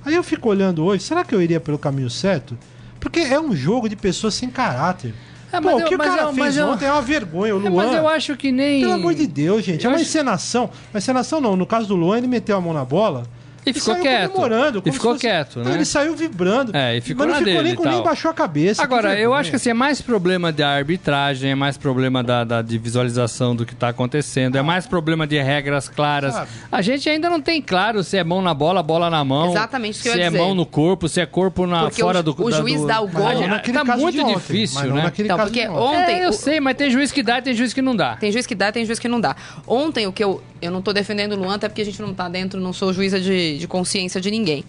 Aí eu fico olhando hoje, será que eu iria pelo caminho certo? Porque é um jogo de pessoas sem caráter. É, Pô, o que o cara eu- fez ontem é uma vergonha. O É, Luan, mas eu acho que nem. pelo amor de Deus, gente. Eu é uma acho- encenação. Uma encenação não. No caso do Luan, ele meteu a mão na bola. E ficou saiu quieto. comemorando, E ficou se fosse- quieto, né? Ele saiu vibrando. É, e ficou mas na não ficou dele nem, e com, nem baixou a cabeça. Agora, eu acho que assim, é mais problema da arbitragem, é mais problema da, da- de visualização do que está acontecendo, é mais problema de regras claras. Sabe. A gente ainda não tem claro se é mão na bola, bola na mão. Exatamente isso que eu Se é dizer. mão no corpo, se é corpo na, Porque fora o- do o da- juiz do- dá o gol. Mas é- naquele tá muito ontem, difícil, né? Então, porque ontem. ontem. É, eu o- sei, mas tem juiz que dá e tem juiz que não dá. Tem juiz que dá, tem juiz que não dá. Ontem, o que eu. Eu não tô defendendo o Luan, até porque a gente não tá dentro, não sou juíza de, de consciência de ninguém.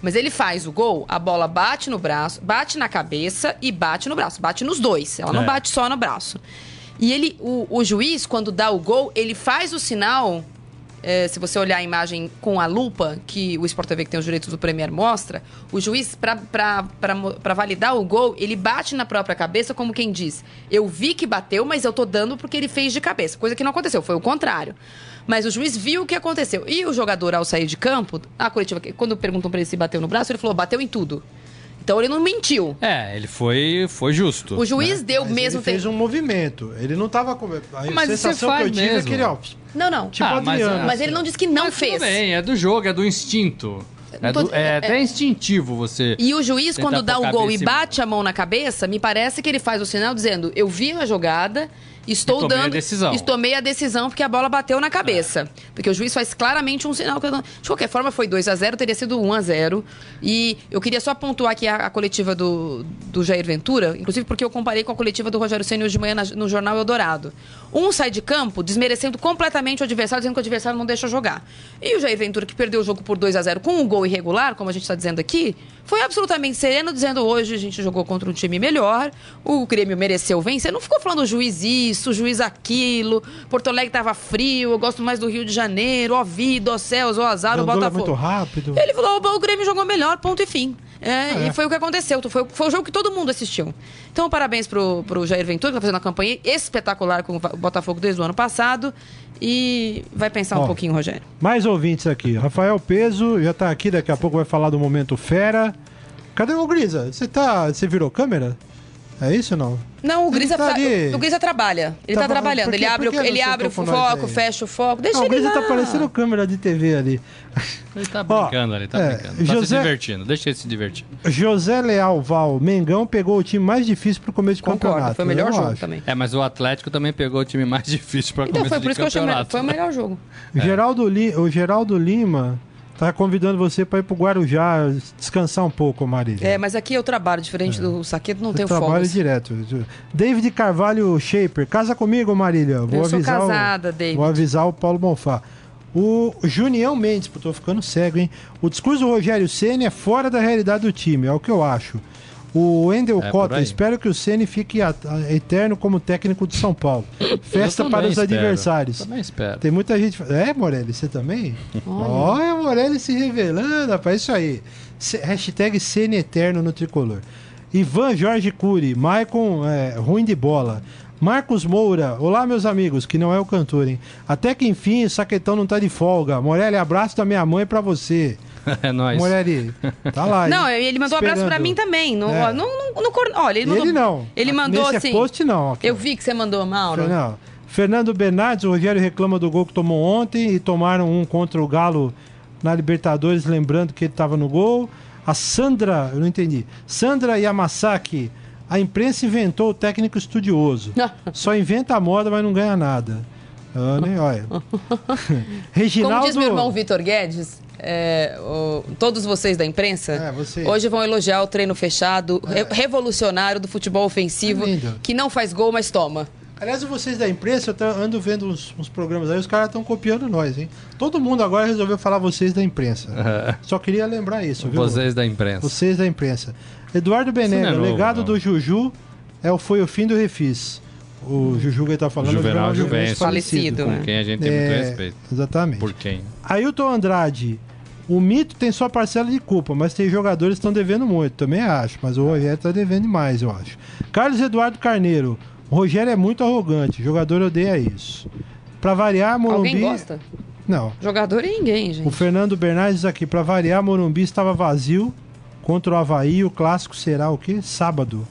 Mas ele faz o gol, a bola bate no braço, bate na cabeça e bate no braço. Bate nos dois. Ela não É. bate só no braço. E ele, o, o juiz, quando dá o gol, ele faz o sinal. é, se você olhar a imagem com a lupa, que o Sport TV que tem os direitos do Premier mostra, o juiz, para validar o gol, ele bate na própria cabeça, como quem diz: Eu vi que bateu, mas eu tô dando porque ele fez de cabeça. Coisa que não aconteceu, foi o contrário. Mas o juiz viu o que aconteceu. E o jogador, ao sair de campo, a coletiva, quando perguntam pra ele se bateu no braço, ele falou: bateu em tudo. Então ele não mentiu. É, ele foi, foi justo. O juiz deu Mas mesmo ele fez tempo. um movimento. Ele não tava com. A Mas você sensação que eu tive é mesmo. que ele, ó. Não, não. Tipo Ah, mas, Adriano. Mas ele não disse que não Mas fez. Tudo bem, é do jogo, é do instinto. É, do- é é- até instintivo você. E o juiz, quando dá o gol e e bate a mão na cabeça, me parece que ele faz o sinal dizendo: Eu vi a jogada, estou tomei a dando. decisão." e Tomei a decisão porque a bola bateu na cabeça. Porque o juiz faz claramente um sinal. que eu não- De qualquer forma, foi 2 a 0 teria sido 1 a 0 E eu queria só pontuar aqui a, a coletiva do, do Jair Ventura, inclusive porque eu comparei com a coletiva do Rogério Senna hoje de manhã na- no jornal Eldorado. Um sai de campo desmerecendo completamente o adversário, dizendo que o adversário não deixa jogar. E o Jair Ventura, que perdeu o jogo por 2 a 0 com um gol irregular, como a gente está dizendo aqui, foi absolutamente sereno, dizendo hoje a gente jogou contra um time melhor, o Grêmio mereceu vencer. Não ficou falando juiz isso, o juiz aquilo, Porto Alegre estava frio, eu gosto mais do Rio de Janeiro, ó vida, ó céus, ó azar, o Botafogo. muito rápido. Ele falou, o Grêmio jogou melhor, ponto e fim. É, É. E foi o que aconteceu. Foi, foi o jogo que todo mundo assistiu. Então, parabéns pro, pro Jair Ventura, que tá fazendo uma campanha espetacular com o Botafogo desde o ano passado. E vai pensar um Ó. pouquinho, Rogério. Mais ouvintes aqui. Rafael Peso já tá aqui, daqui a pouco vai falar do momento fera. Cadê o Grisa? Você tá. Você virou câmera? É isso ou não? Não, o Ele Grisa, tá ali. o Grisa trabalha. Ele Tá tá, trabalhando. Ele abre, o, ele abre o foco, aí? fecha o foco. Deixa Não, o ele Grisa lá. tá parecendo câmera de TV ali. <laughs> Ele tá Ó, brincando ali, tá é, brincando. Tá José- se divertindo, deixa ele se divertir. José Leal Val, Mengão pegou o time mais difícil pro começo de Concordo, campeonato. foi o melhor jogo acho. também. É, mas o Atlético também pegou o time mais <laughs> difícil para Então começo foi de por isso que eu chamei. campeonato. Foi o melhor jogo. O Geraldo, Li- o Geraldo Lima tá convidando você para ir pro Guarujá descansar um pouco, Marília. É, mas aqui eu trabalho, diferente do Saqueto, não Você tenho trabalha folga. direto. David Carvalho Shaper, casa comigo, Marília. Vou Eu sou avisar casada, o, David. Vou avisar o Paulo Bonfá. O Junião Mendes, pô, tô ficando cego, hein? O discurso do Rogério Ceni é fora da realidade do time, é o que eu acho. O Wendel É, Cota, espero que o Ceni fique a- a- eterno como técnico de São Paulo. Festa para os espero. adversários. Também espero. Tem muita gente. É, Morelli, você também? Olha, Morelli se revelando, rapaz. Isso aí. C- hashtag Ceni Eterno no tricolor. Ivan Jorge Cury, Maicon é, ruim de bola. Marcos Moura, olá meus amigos, que não é o cantor, hein? Até que enfim, o Saquetão não tá de folga. Morelli, abraço da minha mãe pra você. <laughs> É nóis. Morelli, tá lá. <laughs> Não, hein? ele mandou um abraço pra mim também. No, É. no, no, no cor- olha, ele mandou. Ele não. Ele mandou Nesse assim. post não. aqui, Eu vi que você mandou, Mauro. Não. Fernando Bernardes, o Rogério reclama do gol que tomou ontem e tomaram um contra o Galo na Libertadores, lembrando que ele estava no gol. A Sandra, eu não entendi. Sandra Yamasaki, a imprensa inventou o técnico estudioso. <laughs> Só inventa a moda, mas não ganha nada. Ah, nem, olha. <laughs> Reginaldo. Como diz meu irmão Vitor Guedes, é, o- todos vocês da imprensa, É, você. hoje vão elogiar o treino fechado, re- revolucionário do futebol ofensivo, É que não faz gol, mas toma. Aliás, vocês da imprensa, eu ando vendo uns, uns programas aí, os caras estão copiando nós, hein? Todo mundo agora resolveu falar vocês da imprensa. <laughs> Só queria lembrar isso, viu? Vocês da imprensa. Vocês da imprensa. Eduardo Benega, é o novo, legado não. do Juju é, o- foi o fim do Refis. O Juju que ele tá falando Juvenal é o Juvencio. Falecido, né? Com quem a gente tem muito É, respeito. Exatamente. Por quem? Ailton Andrade, o mito tem sua parcela de culpa, mas tem jogadores que estão devendo muito, também acho. Mas o Rogério está devendo demais, eu acho. Carlos Eduardo Carneiro, o Rogério é muito arrogante, o jogador odeia isso. Pra variar, Morumbi. Alguém gosta? Não. Jogador é ninguém, O gente. Fernando Bernardes diz aqui, pra variar, Morumbi estava vazio contra o Havaí, o clássico será o quê? Sábado.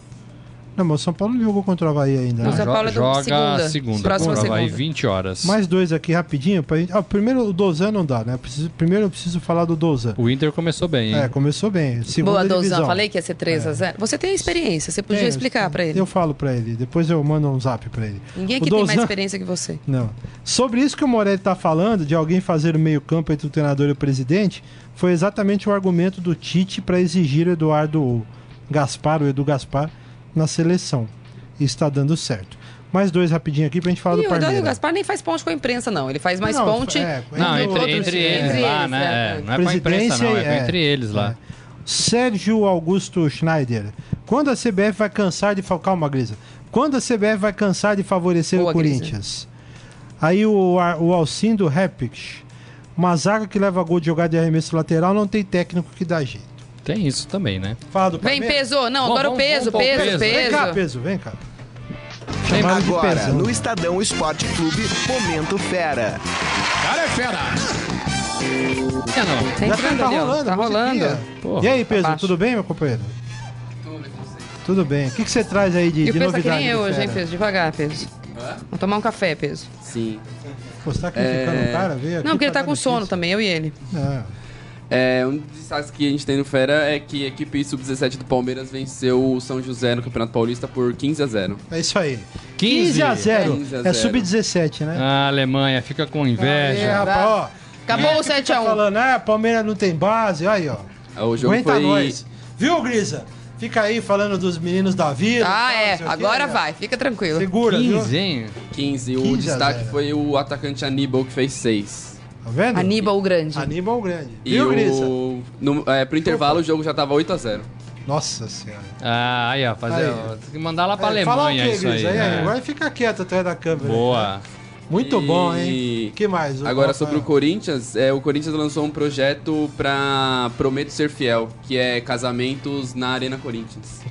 Não, mas o São Paulo não jogou contra o Havaí ainda. Né? São Paulo é do Joga segunda. segunda. Próxima segunda. 20 horas. Mais dois aqui rapidinho. Pra gente... ah, primeiro o Dozan não dá, né? Preciso- Primeiro eu preciso falar do Dozan. O Inter começou bem, hein? É, começou bem. Segunda Boa, Dozan. divisão. Falei que ia ser 3 a 0 Você tem experiência, você podia explicar pra ele. Eu falo pra ele. Depois eu mando um zap pra ele. Ninguém O aqui tem mais Dozan- experiência que você. <laughs> Não. Sobre isso que o Morelli tá falando, de alguém fazer o meio-campo entre o treinador e o presidente, foi exatamente o argumento do Tite para exigir o Eduardo Gaspar, o Edu Gaspar, na seleção. E está dando certo. Mais dois rapidinho aqui pra gente falar E do o Eduardo Parmeira. Gaspar nem faz ponte com a imprensa, não. Ele faz mais Não, ponte. é, Não, entre entre, outros- entre eles entre lá, eles, né? é. É, Não é com a imprensa, não. É, com entre eles lá. Sérgio Augusto Schneider. Quando a CBF vai cansar de. Calma, Grisa. Quando a CBF vai cansar de favorecer Boa, o Corinthians? Aí o, o Alcindo Repix. Uma zaga que leva gol de jogada de arremesso lateral não tem técnico que dá jeito. Tem isso também, né? Fala do Vem, Palmeiras. peso. Não, Vamos, agora o vamos, peso, vamos peso, peso. peso. Vem cá, peso, vem cá. De Agora, peso. no Estadão Esporte Clube, Momento Fera. Cara é fera. É, não. Tá Já entrando tá ó. rolando, Tá a musiquinha. rolando. Porra, e aí, peso, baixo. tudo bem, meu companheiro? Tudo bem. O que, que você traz aí de, E de o peso tá que novidade? nem de eu hoje, hein, fera? peso? Devagar, peso. Vamos tomar um café, peso. Sim. Pô, você tá criticando É. o cara? Veio aqui Não, porque ele pra tá dar com sono notícia. também, eu e ele. Não. É, um dos destaques que a gente tem no Fera é que a equipe sub-17 do Palmeiras venceu o São José no Campeonato Paulista por 15 a 0. É isso aí. 15. 15 a 0. 15 a É 0. sub-17, né? A Alemanha fica com Aí, inveja. rapaz, ó. Acabou o Tá 7x1. falando, ah, Palmeiras não tem base, aí, ó. O jogo Aguenta foi nós. Viu, Grisa? Fica aí falando dos meninos da vida. Ah, tal, é. Agora né? vai, fica tranquilo. Segura, 15, viu? hein? 15. O 15 a destaque 0. foi o atacante Aníbal que fez 6. Tá vendo? Aníbal o Grande. Aníbal Grande. E Viu, Grisa? o, no, é, pro intervalo o jogo já tava 8 a 0. Nossa senhora. Ah, aí, ó. Fazer, Aí. ó, tem que mandar lá pra É, fala o Alemanha quê, isso aí. Grisa? aí, né? Agora fica quieto atrás da câmera. Boa. Muito E- bom, hein? que mais? O Agora Rafael? sobre o Corinthians, é, o Corinthians lançou um projeto pra Prometo Ser Fiel, que é casamentos na Arena Corinthians.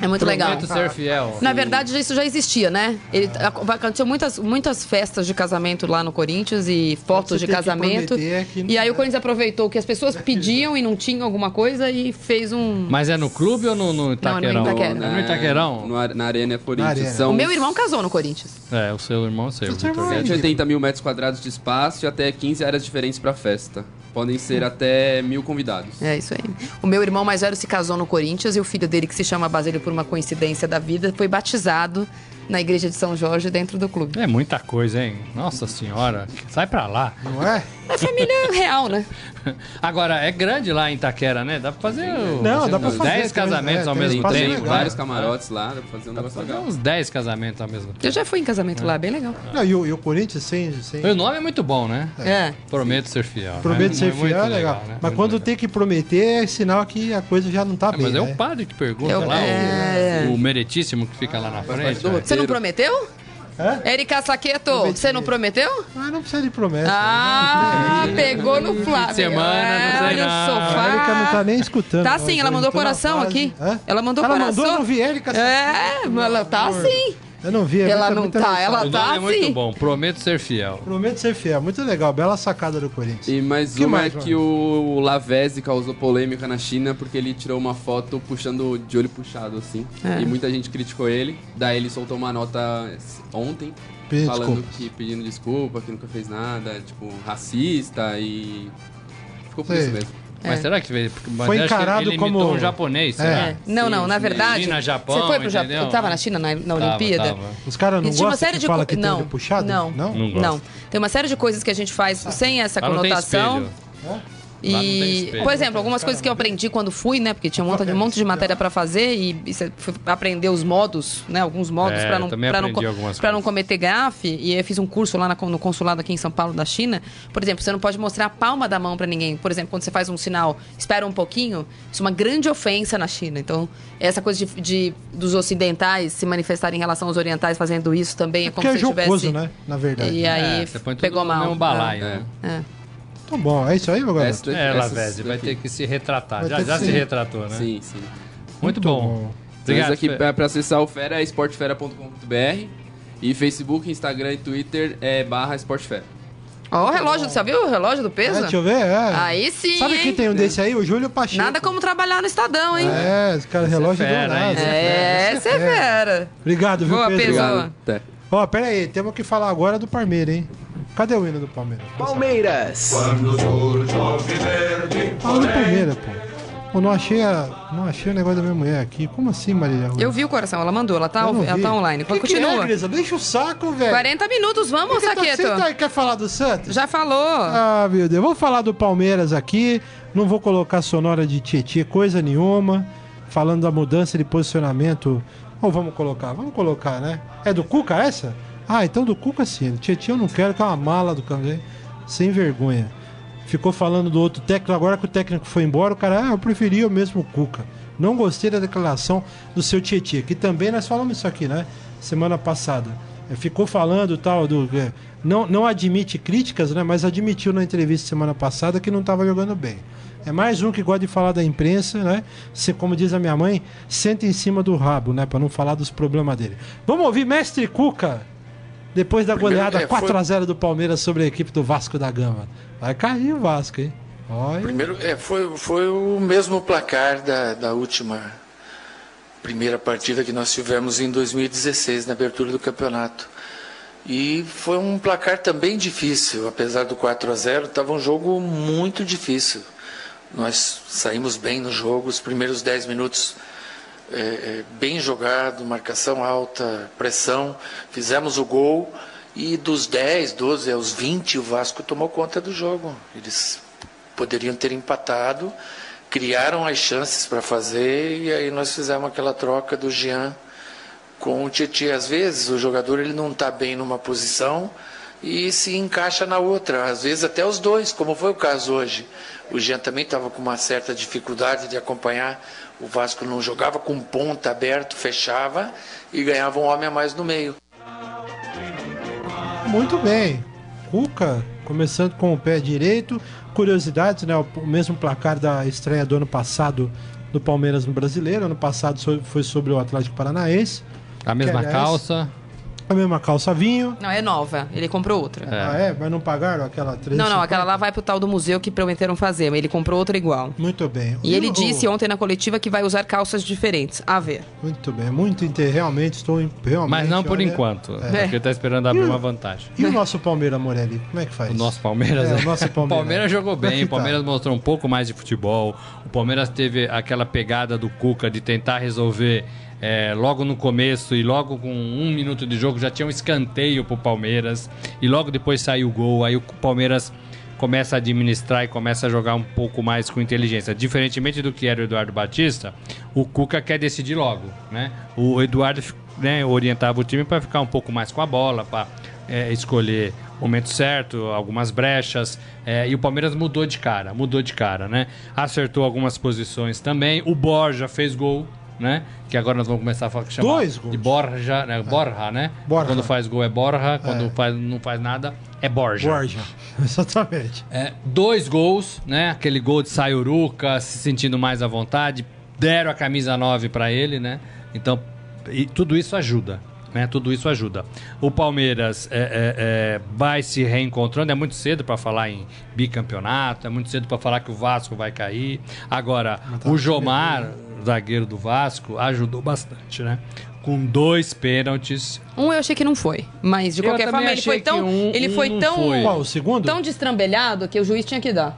É muito legal. Prometo ser fiel. Na verdade, isso já existia, né? Ele ac- aconteceu muitas, muitas festas de casamento lá no Corinthians e fotos de casamento. prometer é que não E aí é. o Corinthians aproveitou que as pessoas pediam e não tinham alguma coisa e fez um. Mas é no clube ou no, no Itaquerão? É no Itaquerão? No ar- na Arena Corinthians. Na Arena. São O meu irmão casou no Corinthians. É, o seu irmão. O Seu Vitor. irmão é 180 mil metros quadrados de espaço e até 15 áreas diferentes pra festa. Podem ser até mil convidados. É isso aí. O meu irmão mais velho se casou no Corinthians e o filho dele, que se chama Basílio por uma coincidência da vida, foi batizado na igreja de São Jorge dentro do clube. É muita coisa, hein? Nossa senhora. Sai pra lá. Não é? É família real, né? <laughs> Agora, é grande lá em Itaquera, né? Dá pra fazer o- Não, dá pra uns fazer, 10 tem- casamentos é, ao tem mesmo espaço tempo. legal. vários camarotes lá, dá pra fazer um negócio Fazer legal. uns 10 casamentos ao mesmo tempo. Eu já fui em casamento lá, bem legal. Não, e, o, e o Corinthians sem. sem... O nome é muito bom, né? É. Prometo ser fiel. Prometo né? ser Muito fiel, é legal. né? Mas Muito quando legal. tem que prometer, é sinal que a coisa já não tá É, bem. mas é né? o padre que pergunta Eu- lá, o- é. o, meritíssimo que fica lá na frente. né? Você não Roteiro. prometeu? Hã? Erika Saqueto, você não prometeu? Mas não precisa de promessa. Ah, <laughs> pegou no Flávio. semana, não sei no não. sofá. A Erika não tá nem escutando. Tá sim, ela mandou coração aqui. Hã? Ela mandou ela coração. mandou, eu não vi Erika. É, ela tá assim. Eu não vi. a Ela Erika não muita tá, ela tá é muito assim. bom. Prometo ser fiel. Prometo ser fiel. Muito legal. Bela sacada do Corinthians. E mais Que uma mais, é que o Lavezzi causou polêmica na China porque ele tirou uma foto puxando de olho puxado, assim. É. E muita gente criticou ele. Daí ele soltou uma nota ontem Pedindo falando desculpas. que pedindo desculpa, que nunca fez nada, tipo, racista e. Ficou por Sei. isso mesmo. Mas será que veio? Porque- mas Foi encarado ele como- um japonês, É. será? É. Não, Sim, não, na verdade. China, Japão, você foi pro Japão? Tava na China na, na Tava, Olimpíada? tava. Os caras não E tinha uma gostam série que de fala co- que tem não, olho puxado? não, Não? Não. Não. Tem uma série de coisas que a gente faz sem essa Ah, não tem conotação. E, espelho. por exemplo, algumas coisas que eu aprendi quando fui, né? Porque tinha um monte de, um monte de matéria pra fazer e, e você foi aprender os modos, né? Alguns modos É, pra eu não, pra não, pra não cometer gafe. E eu fiz um curso lá na- no consulado aqui em São Paulo da China. Por exemplo, você não pode mostrar a palma da mão pra ninguém. Por exemplo, quando você faz um sinal, espera um pouquinho, isso é uma grande ofensa na China. Então, essa coisa de, de- dos ocidentais se manifestarem em relação aos orientais fazendo isso também é como Porque é se jocoso, tivesse. né? Na verdade. E aí É, você põe tudo pegou mal. mesmo balaio, É. né? É. Tá bom, é isso aí, meu garoto? Essa- É, Lavezzi, vai daqui. ter que se retratar. Vai Já, já se- retratou, né? Sim, sim. Muito, bom. Obrigado. Mas aqui pra acessar o Fera é esportefera.com.br e Facebook, Instagram e Twitter é barra esportefera. Ó, o relógio, você viu o relógio do É, peso? deixa eu ver, é. Aí sim, Sabe quem tem um desse aí? O Júlio Pacheco. Nada como trabalhar no Estadão, hein? É, esse cara, relógio fera, dourado. hein? É, você fera. Obrigado, viu, Boa, Pedro? Pedro. Obrigado. Até. Ó, pera aí, temos que falar agora do Palmeiras, hein? Cadê o hino do Palmeiras? Palmeiras. Quando surge o alviverde, Fala do Palmeiras, pô. Pô, não achei, a, não achei o negócio da minha mulher aqui. Como assim, Marília Rui? Eu vi o coração, ela mandou, ela tá, Eu não ela vi. tá online. Que que Continua. é, Grisa? Deixa o saco, velho. 40 minutos, vamos, Que que tá- Saqueto? Você tá- quer falar do Santos? Já falou. Ah, meu Deus. Vamos falar do Palmeiras aqui. Não vou colocar sonora de Tietê, coisa nenhuma. Falando da mudança de posicionamento. Ou vamos colocar? Vamos colocar, né? É do Cuca essa? Ah, então do Cuca sim. Tietê eu não quero, que é uma mala do Candê. Sem vergonha. Ficou falando do outro técnico. Agora que o técnico foi embora, o cara, ah, eu preferia o mesmo Cuca. Não gostei da declaração do seu Tietê, que também nós falamos isso aqui, né? Semana passada. É, Ficou falando tal do. é, não, não admite críticas, né? Mas admitiu na entrevista semana passada que não estava jogando bem. É mais um que gosta de falar da imprensa, né? Se, como diz a minha mãe, senta em cima do rabo, né? Para não falar dos problemas dele. Vamos ouvir Mestre Cuca, depois da goleada é, foi- 4x0 do Palmeiras sobre a equipe do Vasco da Gama. Vai cair o Vasco, hein? Olha. Primeiro, é, foi, foi o mesmo placar da, da última primeira partida que nós tivemos em 2016, na abertura do campeonato. E foi um placar também difícil, apesar do 4 a 0 estava um jogo muito difícil. Nós saímos bem no jogo, os primeiros 10 minutos é, é, bem jogado, marcação alta, pressão, fizemos o gol e dos 10, 12 aos 20 o Vasco tomou conta do jogo. Eles poderiam ter empatado, criaram as chances para fazer e aí nós fizemos aquela troca do Jean com o Tietchan. Às vezes o jogador ele não está bem numa posição e se encaixa na outra, às vezes até os dois, como foi o caso hoje. O Jean também estava com uma certa dificuldade de acompanhar. O Vasco não jogava com ponta aberto, fechava e ganhava um homem a mais no meio. Muito bem. Cuca, começando com o pé direito. Curiosidades, né? O mesmo placar da estreia do ano passado do Palmeiras no Brasileiro. Ano passado foi sobre o Atlético Paranaense. A mesma Que, aliás, calça. A mesma calça vinho. Não, é nova. Ele comprou outra. Ah, é? Mas não pagaram aquela 3 Não, não, aquela lá vai pro tal do museu que prometeram fazer, mas ele comprou outra igual. Muito bem. E ele o- disse ontem na coletiva que vai usar calças diferentes. A ver. Muito bem. Muito inter... Realmente estou... Realmente, Mas não por olha- enquanto. É. Porque tá esperando abrir E o- uma vantagem. E o nosso Palmeiras, Morelli? Como é que faz? O nosso Palmeiras. É, né? o nosso Palmeiras. Palmeiras jogou é bem, que o Palmeiras tá? mostrou um pouco mais de futebol. O Palmeiras teve aquela pegada do Cuca de tentar resolver é, logo no começo e logo com um minuto de jogo já tinha um escanteio pro Palmeiras e logo depois saiu o gol. Aí o Palmeiras começa a administrar e começa a jogar um pouco mais com inteligência. Diferentemente do que era o Eduardo Batista, o Cuca quer decidir logo, né? O Eduardo né, orientava o time para ficar um pouco mais com a bola, para escolher o momento certo, algumas brechas, é, e o Palmeiras mudou de cara, mudou de cara, né? Acertou algumas posições também. O Borja fez gol, né? Que agora nós vamos começar a falar que chama Dois gols. de Borja, né? Borja, né? Borja. Quando faz gol é Borja, quando É. faz, não faz nada é Borja. Borja. <laughs> Exatamente. É, dois gols, né? Aquele gol de Sayuruca, se sentindo mais à vontade. Deram a camisa 9 para ele, né? Então, e tudo isso ajuda. Né? Tudo isso ajuda. O Palmeiras é, é, é, vai se reencontrando. É muito cedo para falar em bicampeonato, é muito cedo para falar que o Vasco vai cair. Agora, tá o Jomar, zagueiro do Vasco, ajudou bastante, né? Com dois pênaltis. Um eu achei que não foi, mas de Eu qualquer forma ele foi tão, um- ele um foi tão, foi. Qual, o segundo? tão destrambelhado que o juiz tinha que dar.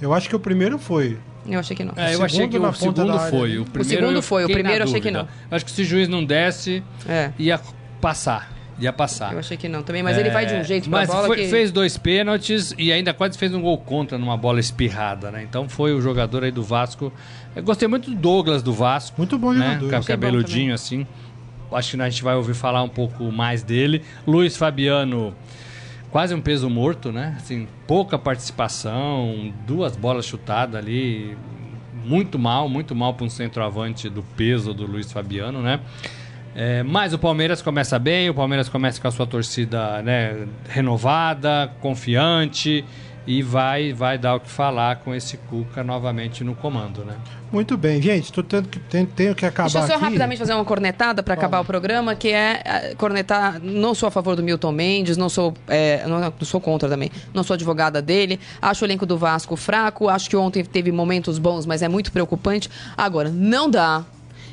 Eu acho que o primeiro foi. Eu achei que não. É, eu O achei que o segundo foi. O, O primeiro segundo eu foi, o primeiro eu achei que não. Eu acho que se o juiz não desse, É. ia passar. ia passar. Eu achei que não também, mas ele vai de um jeito pra É, Mas bola foi- que... fez dois pênaltis e ainda quase fez um gol contra numa bola espirrada, né? Então foi o jogador aí do Vasco. Eu gostei muito do Douglas do Vasco. Muito bom né? jogador. Cabeludinho assim. Acho que a gente vai ouvir falar um pouco mais dele. Luiz Fabiano, quase um peso morto, né? Assim, pouca participação, duas bolas chutadas ali. Muito mal, muito mal para um centroavante do peso do Luiz Fabiano, né? É, mas o Palmeiras começa bem, o Palmeiras começa com a sua torcida né, renovada, confiante e vai, vai dar o que falar com esse Cuca novamente no comando, né? Muito bem, gente. Tô tendo que, tenho, tenho que acabar Deixa eu só aqui. rapidamente fazer uma cornetada para acabar o programa, que é eh, cornetar. Não sou a favor do Milton Mendes, não sou, eh, não, não sou contra também. Não sou advogada dele. Acho o elenco do Vasco fraco. Acho que ontem teve momentos bons, mas é muito preocupante. Agora, não dá.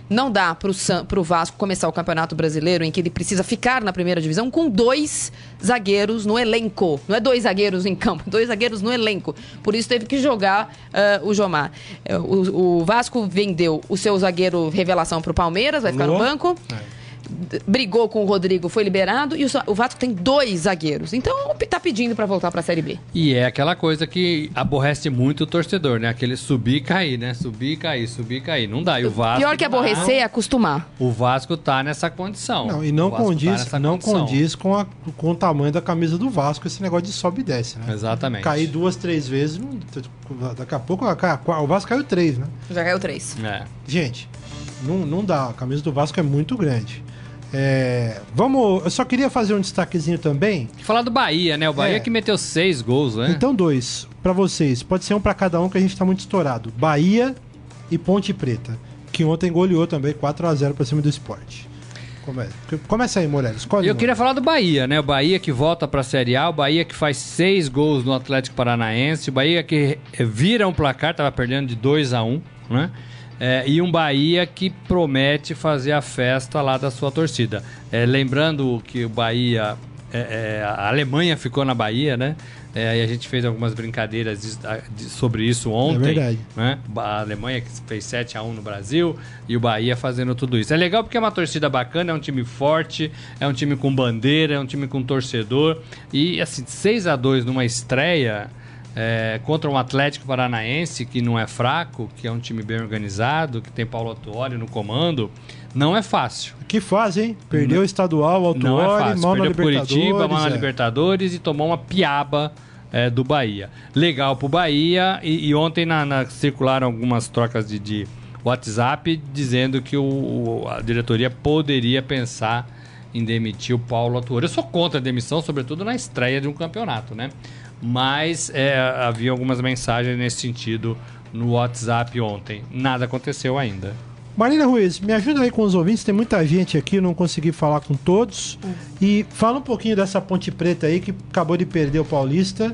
Não dá San, pro Vasco começar o Campeonato Brasileiro em que ele precisa ficar na primeira divisão com dois zagueiros no elenco. Não é dois zagueiros em campo, <laughs> dois zagueiros no elenco. Por isso teve que jogar eh, o Jomar. Eh, o, o Vasco vendeu o seu zagueiro revelação pro Palmeiras, vai ficar no banco. D- Brigou com o Rodrigo, foi liberado. E o, o Vasco tem dois zagueiros. Então tá pedindo pra voltar pra Série B. E é aquela coisa que aborrece muito o torcedor, né? Aquele subir e cair, né? Subir e cair, subir e cair. Não dá. E o Vasco. Pior que aborrecer é acostumar. O Vasco tá nessa condição. Não, e não tá condiz, nessa não condição. condiz com, a- com o tamanho da camisa do Vasco, esse negócio de sobe e desce, né? Exatamente. Cair duas, três vezes, daqui a pouco o Vasco caiu três, né? Já caiu três. É. Gente, não, não dá. A camisa do Vasco é muito grande. É, vamos. Eu só queria fazer um destaquezinho também. Falar do Bahia, né? O Bahia É. que meteu seis gols, né? Então, dois pra vocês. Pode ser um pra cada um que a gente tá muito estourado. Bahia e Ponte Preta. Que ontem goleou também 4 a 0 pra cima do esporte. Come- Começa aí, Morelos. Escolhe Eu um. queria falar do Bahia, né? O Bahia que volta pra Série A, o Bahia que faz seis gols no Atlético Paranaense, o Bahia que vira um placar, tava perdendo de 2 a 1 né? É, e um Bahia que promete fazer a festa lá da sua torcida. É, lembrando que o Bahia. é, é, a Alemanha ficou na Bahia, né? É, e a gente fez algumas brincadeiras de- de- sobre isso ontem. É verdade. né? A Alemanha que fez 7 a 1 no Brasil e o Bahia fazendo tudo isso. É legal porque é uma torcida bacana, é um time forte, é um time com bandeira, é um time com torcedor. E assim, 6 a 2 numa estreia é, contra um Atlético Paranaense que não é fraco, que é um time bem organizado, que tem Paulo Autuori no comando, não é fácil. Que fase, hein? Perdeu o estadual, o Não é Autuori, fácil. mal na Perdeu. Curitiba, mal na é. Libertadores e tomou uma piaba é, do Bahia. Legal pro Bahia. E, e ontem na, na- circularam algumas trocas de, de WhatsApp dizendo que o, o- a diretoria poderia pensar em demitir o Paulo Atuori. Eu sou contra a demissão, sobretudo na estreia de um campeonato, né? Mas é, havia algumas mensagens nesse sentido no WhatsApp ontem. Nada aconteceu ainda. Marina Ruiz, me ajuda aí com os ouvintes, tem muita gente aqui, não consegui falar com todos. E fala um pouquinho dessa Ponte Preta aí que acabou de perder o Paulista,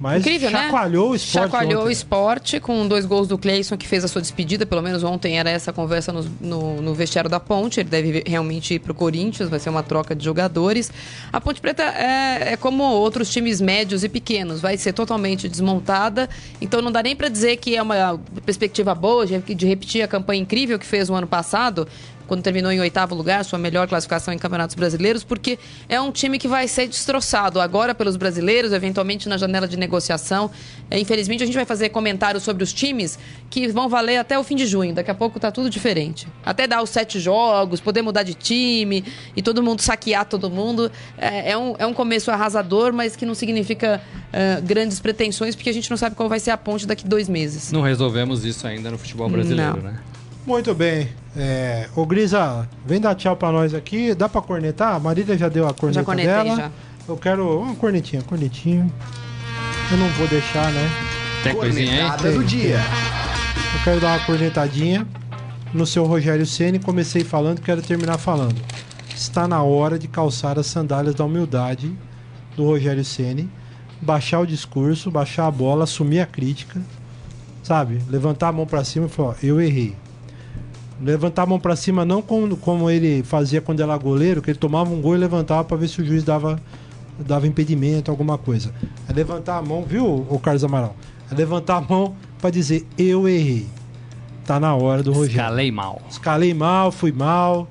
mas Incrível, né? chacoalhou o esporte. Chacoalhou o ontem. esporte com dois gols do Cleison, que fez a sua despedida. Pelo menos ontem era essa conversa no, no, no vestiário da Ponte. Ele deve realmente ir pro Corinthians, vai ser uma troca de jogadores. A Ponte Preta é, é como outros times médios e pequenos, vai ser totalmente desmontada. Então não dá nem para dizer que é uma perspectiva boa de, de repetir a campanha incrível que fez o ano passado. Quando terminou em oitavo lugar, sua melhor classificação em campeonatos brasileiros, porque é um time que vai ser destroçado agora pelos brasileiros, eventualmente na janela de negociação. É, infelizmente, a gente vai fazer comentários sobre os times que vão valer até o fim de junho. Daqui a pouco tá tudo diferente. Até dar os sete jogos, poder mudar de time e todo mundo saquear todo mundo. É, é um, é um começo arrasador, mas que não significa é, grandes pretensões, porque a gente não sabe qual vai ser a ponte daqui dois meses. Não resolvemos isso ainda no futebol brasileiro, Não. né? Muito bem. É, ô Grisa, vem dar tchau pra nós aqui. Dá pra cornetar? A Marília já deu a corneta Já cornetei, dela. já. Eu quero uma cornetinha, cornetinha. Eu não vou deixar, né? Tem coisinha aí? Cornetada do dia. Eu quero dar uma cornetadinha no seu Rogério Ceni. Comecei falando, quero terminar falando. Está na hora de calçar as sandálias da humildade do Rogério Ceni, baixar o discurso, baixar a bola, assumir a crítica, sabe? Levantar a mão pra cima e falar: "Eu errei". Levantar a mão pra cima não como, como ele fazia quando era goleiro, que ele tomava um gol e levantava pra ver se o juiz dava dava impedimento, alguma coisa. É levantar a mão, viu, o Carlos Amaral? É levantar a mão pra dizer: "Eu errei". Tá na hora do Rogério. Escalei mal. Escalei mal, fui mal.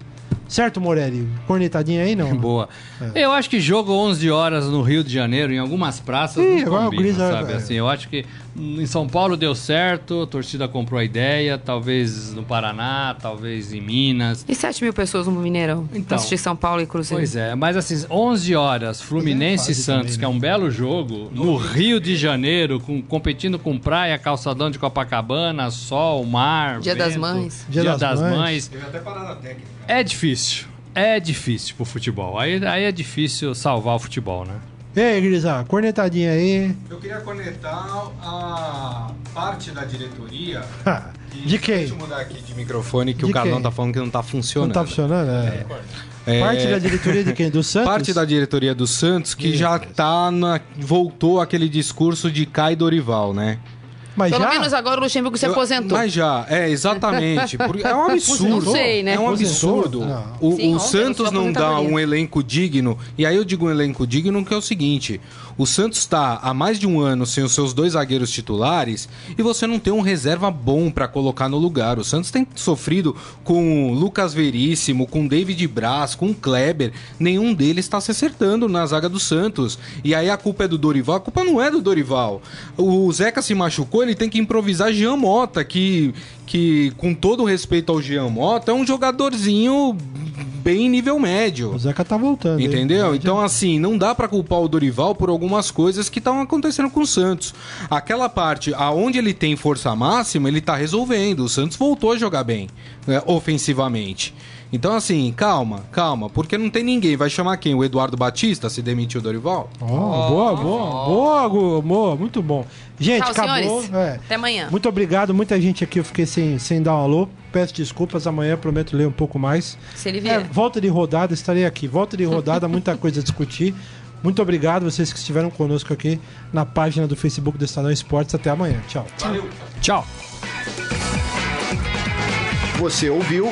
Certo, Morelli? Cornetadinha aí, não? <laughs> Boa. Eu acho que jogo 11 horas no Rio de Janeiro, em algumas praças, Ih, não agora o combina, Grisa- sabe? é. Assim, eu acho que em São Paulo deu certo, a torcida comprou a ideia, talvez no Paraná, talvez em Minas. E 7 mil pessoas no Mineirão? Então. Assistir São Paulo e Cruzeiro. Pois é, mas assim, 11 horas, Fluminense e Santos, também, que é um belo jogo, no Rio de Janeiro, com- competindo com praia, calçadão de Copacabana, sol, mar, Dia das vento, Mães. Dia, Dia das, das Mães. Mães. Teve até parada técnica. É difícil. É difícil pro futebol. Aí, aí é difícil salvar o futebol, né? E aí, Grisa, cornetadinha aí. Eu queria conectar a parte da diretoria. <laughs> De quem? Deixa eu mudar aqui de microfone que De o Casão quem? tá falando que não tá Não funcionando. tá funcionando? É. É, Parte da diretoria de quem? Do <laughs> Santos? Parte da diretoria do Santos que já tá na. voltou aquele discurso de Cai Dorival, né? Mas Pelo já? menos agora o Luxemburgo se aposentou. Mas já, é, exatamente. Porque é um <laughs> absurdo. Não sei, né? É um absurdo. Não. O, Sim, o Santos não dá um elenco digno. E aí eu digo um elenco digno que é o seguinte: o Santos está há mais de um ano sem os seus dois zagueiros titulares e você não tem um reserva bom para colocar no lugar. O Santos tem sofrido com Lucas Veríssimo, com David Braz, com Kleber. Nenhum deles está se acertando na zaga do Santos. E aí a culpa é do Dorival. A culpa não é do Dorival. O Zeca se machucou, ele tem que improvisar Jean Mota, que, que com todo o respeito ao Jean Mota, é um jogadorzinho bem nível médio. O Zeca tá voltando. hein? Entendeu? Então, assim, não dá pra culpar o Dorival por algumas coisas que estão acontecendo com o Santos. Aquela parte aonde ele tem força máxima, ele tá resolvendo. O Santos voltou a jogar bem, né, ofensivamente. Então, assim, calma, calma, porque não tem ninguém. Vai chamar quem? O Eduardo Batista se demitiu o Dorival? Ó, boa, boa, boa, Gu, boa, muito bom. Gente, Tchau, acabou. senhores. É. Até amanhã. Muito obrigado, muita gente aqui eu fiquei sem, sem dar um alô. Peço desculpas, amanhã prometo ler um pouco mais. Se ele É, vier. volta de rodada, estarei aqui. Volta de rodada, muita coisa a discutir. Muito obrigado vocês que estiveram conosco aqui na página do Facebook do Estadão Esportes. Até amanhã. Tchau. Tchau. Você ouviu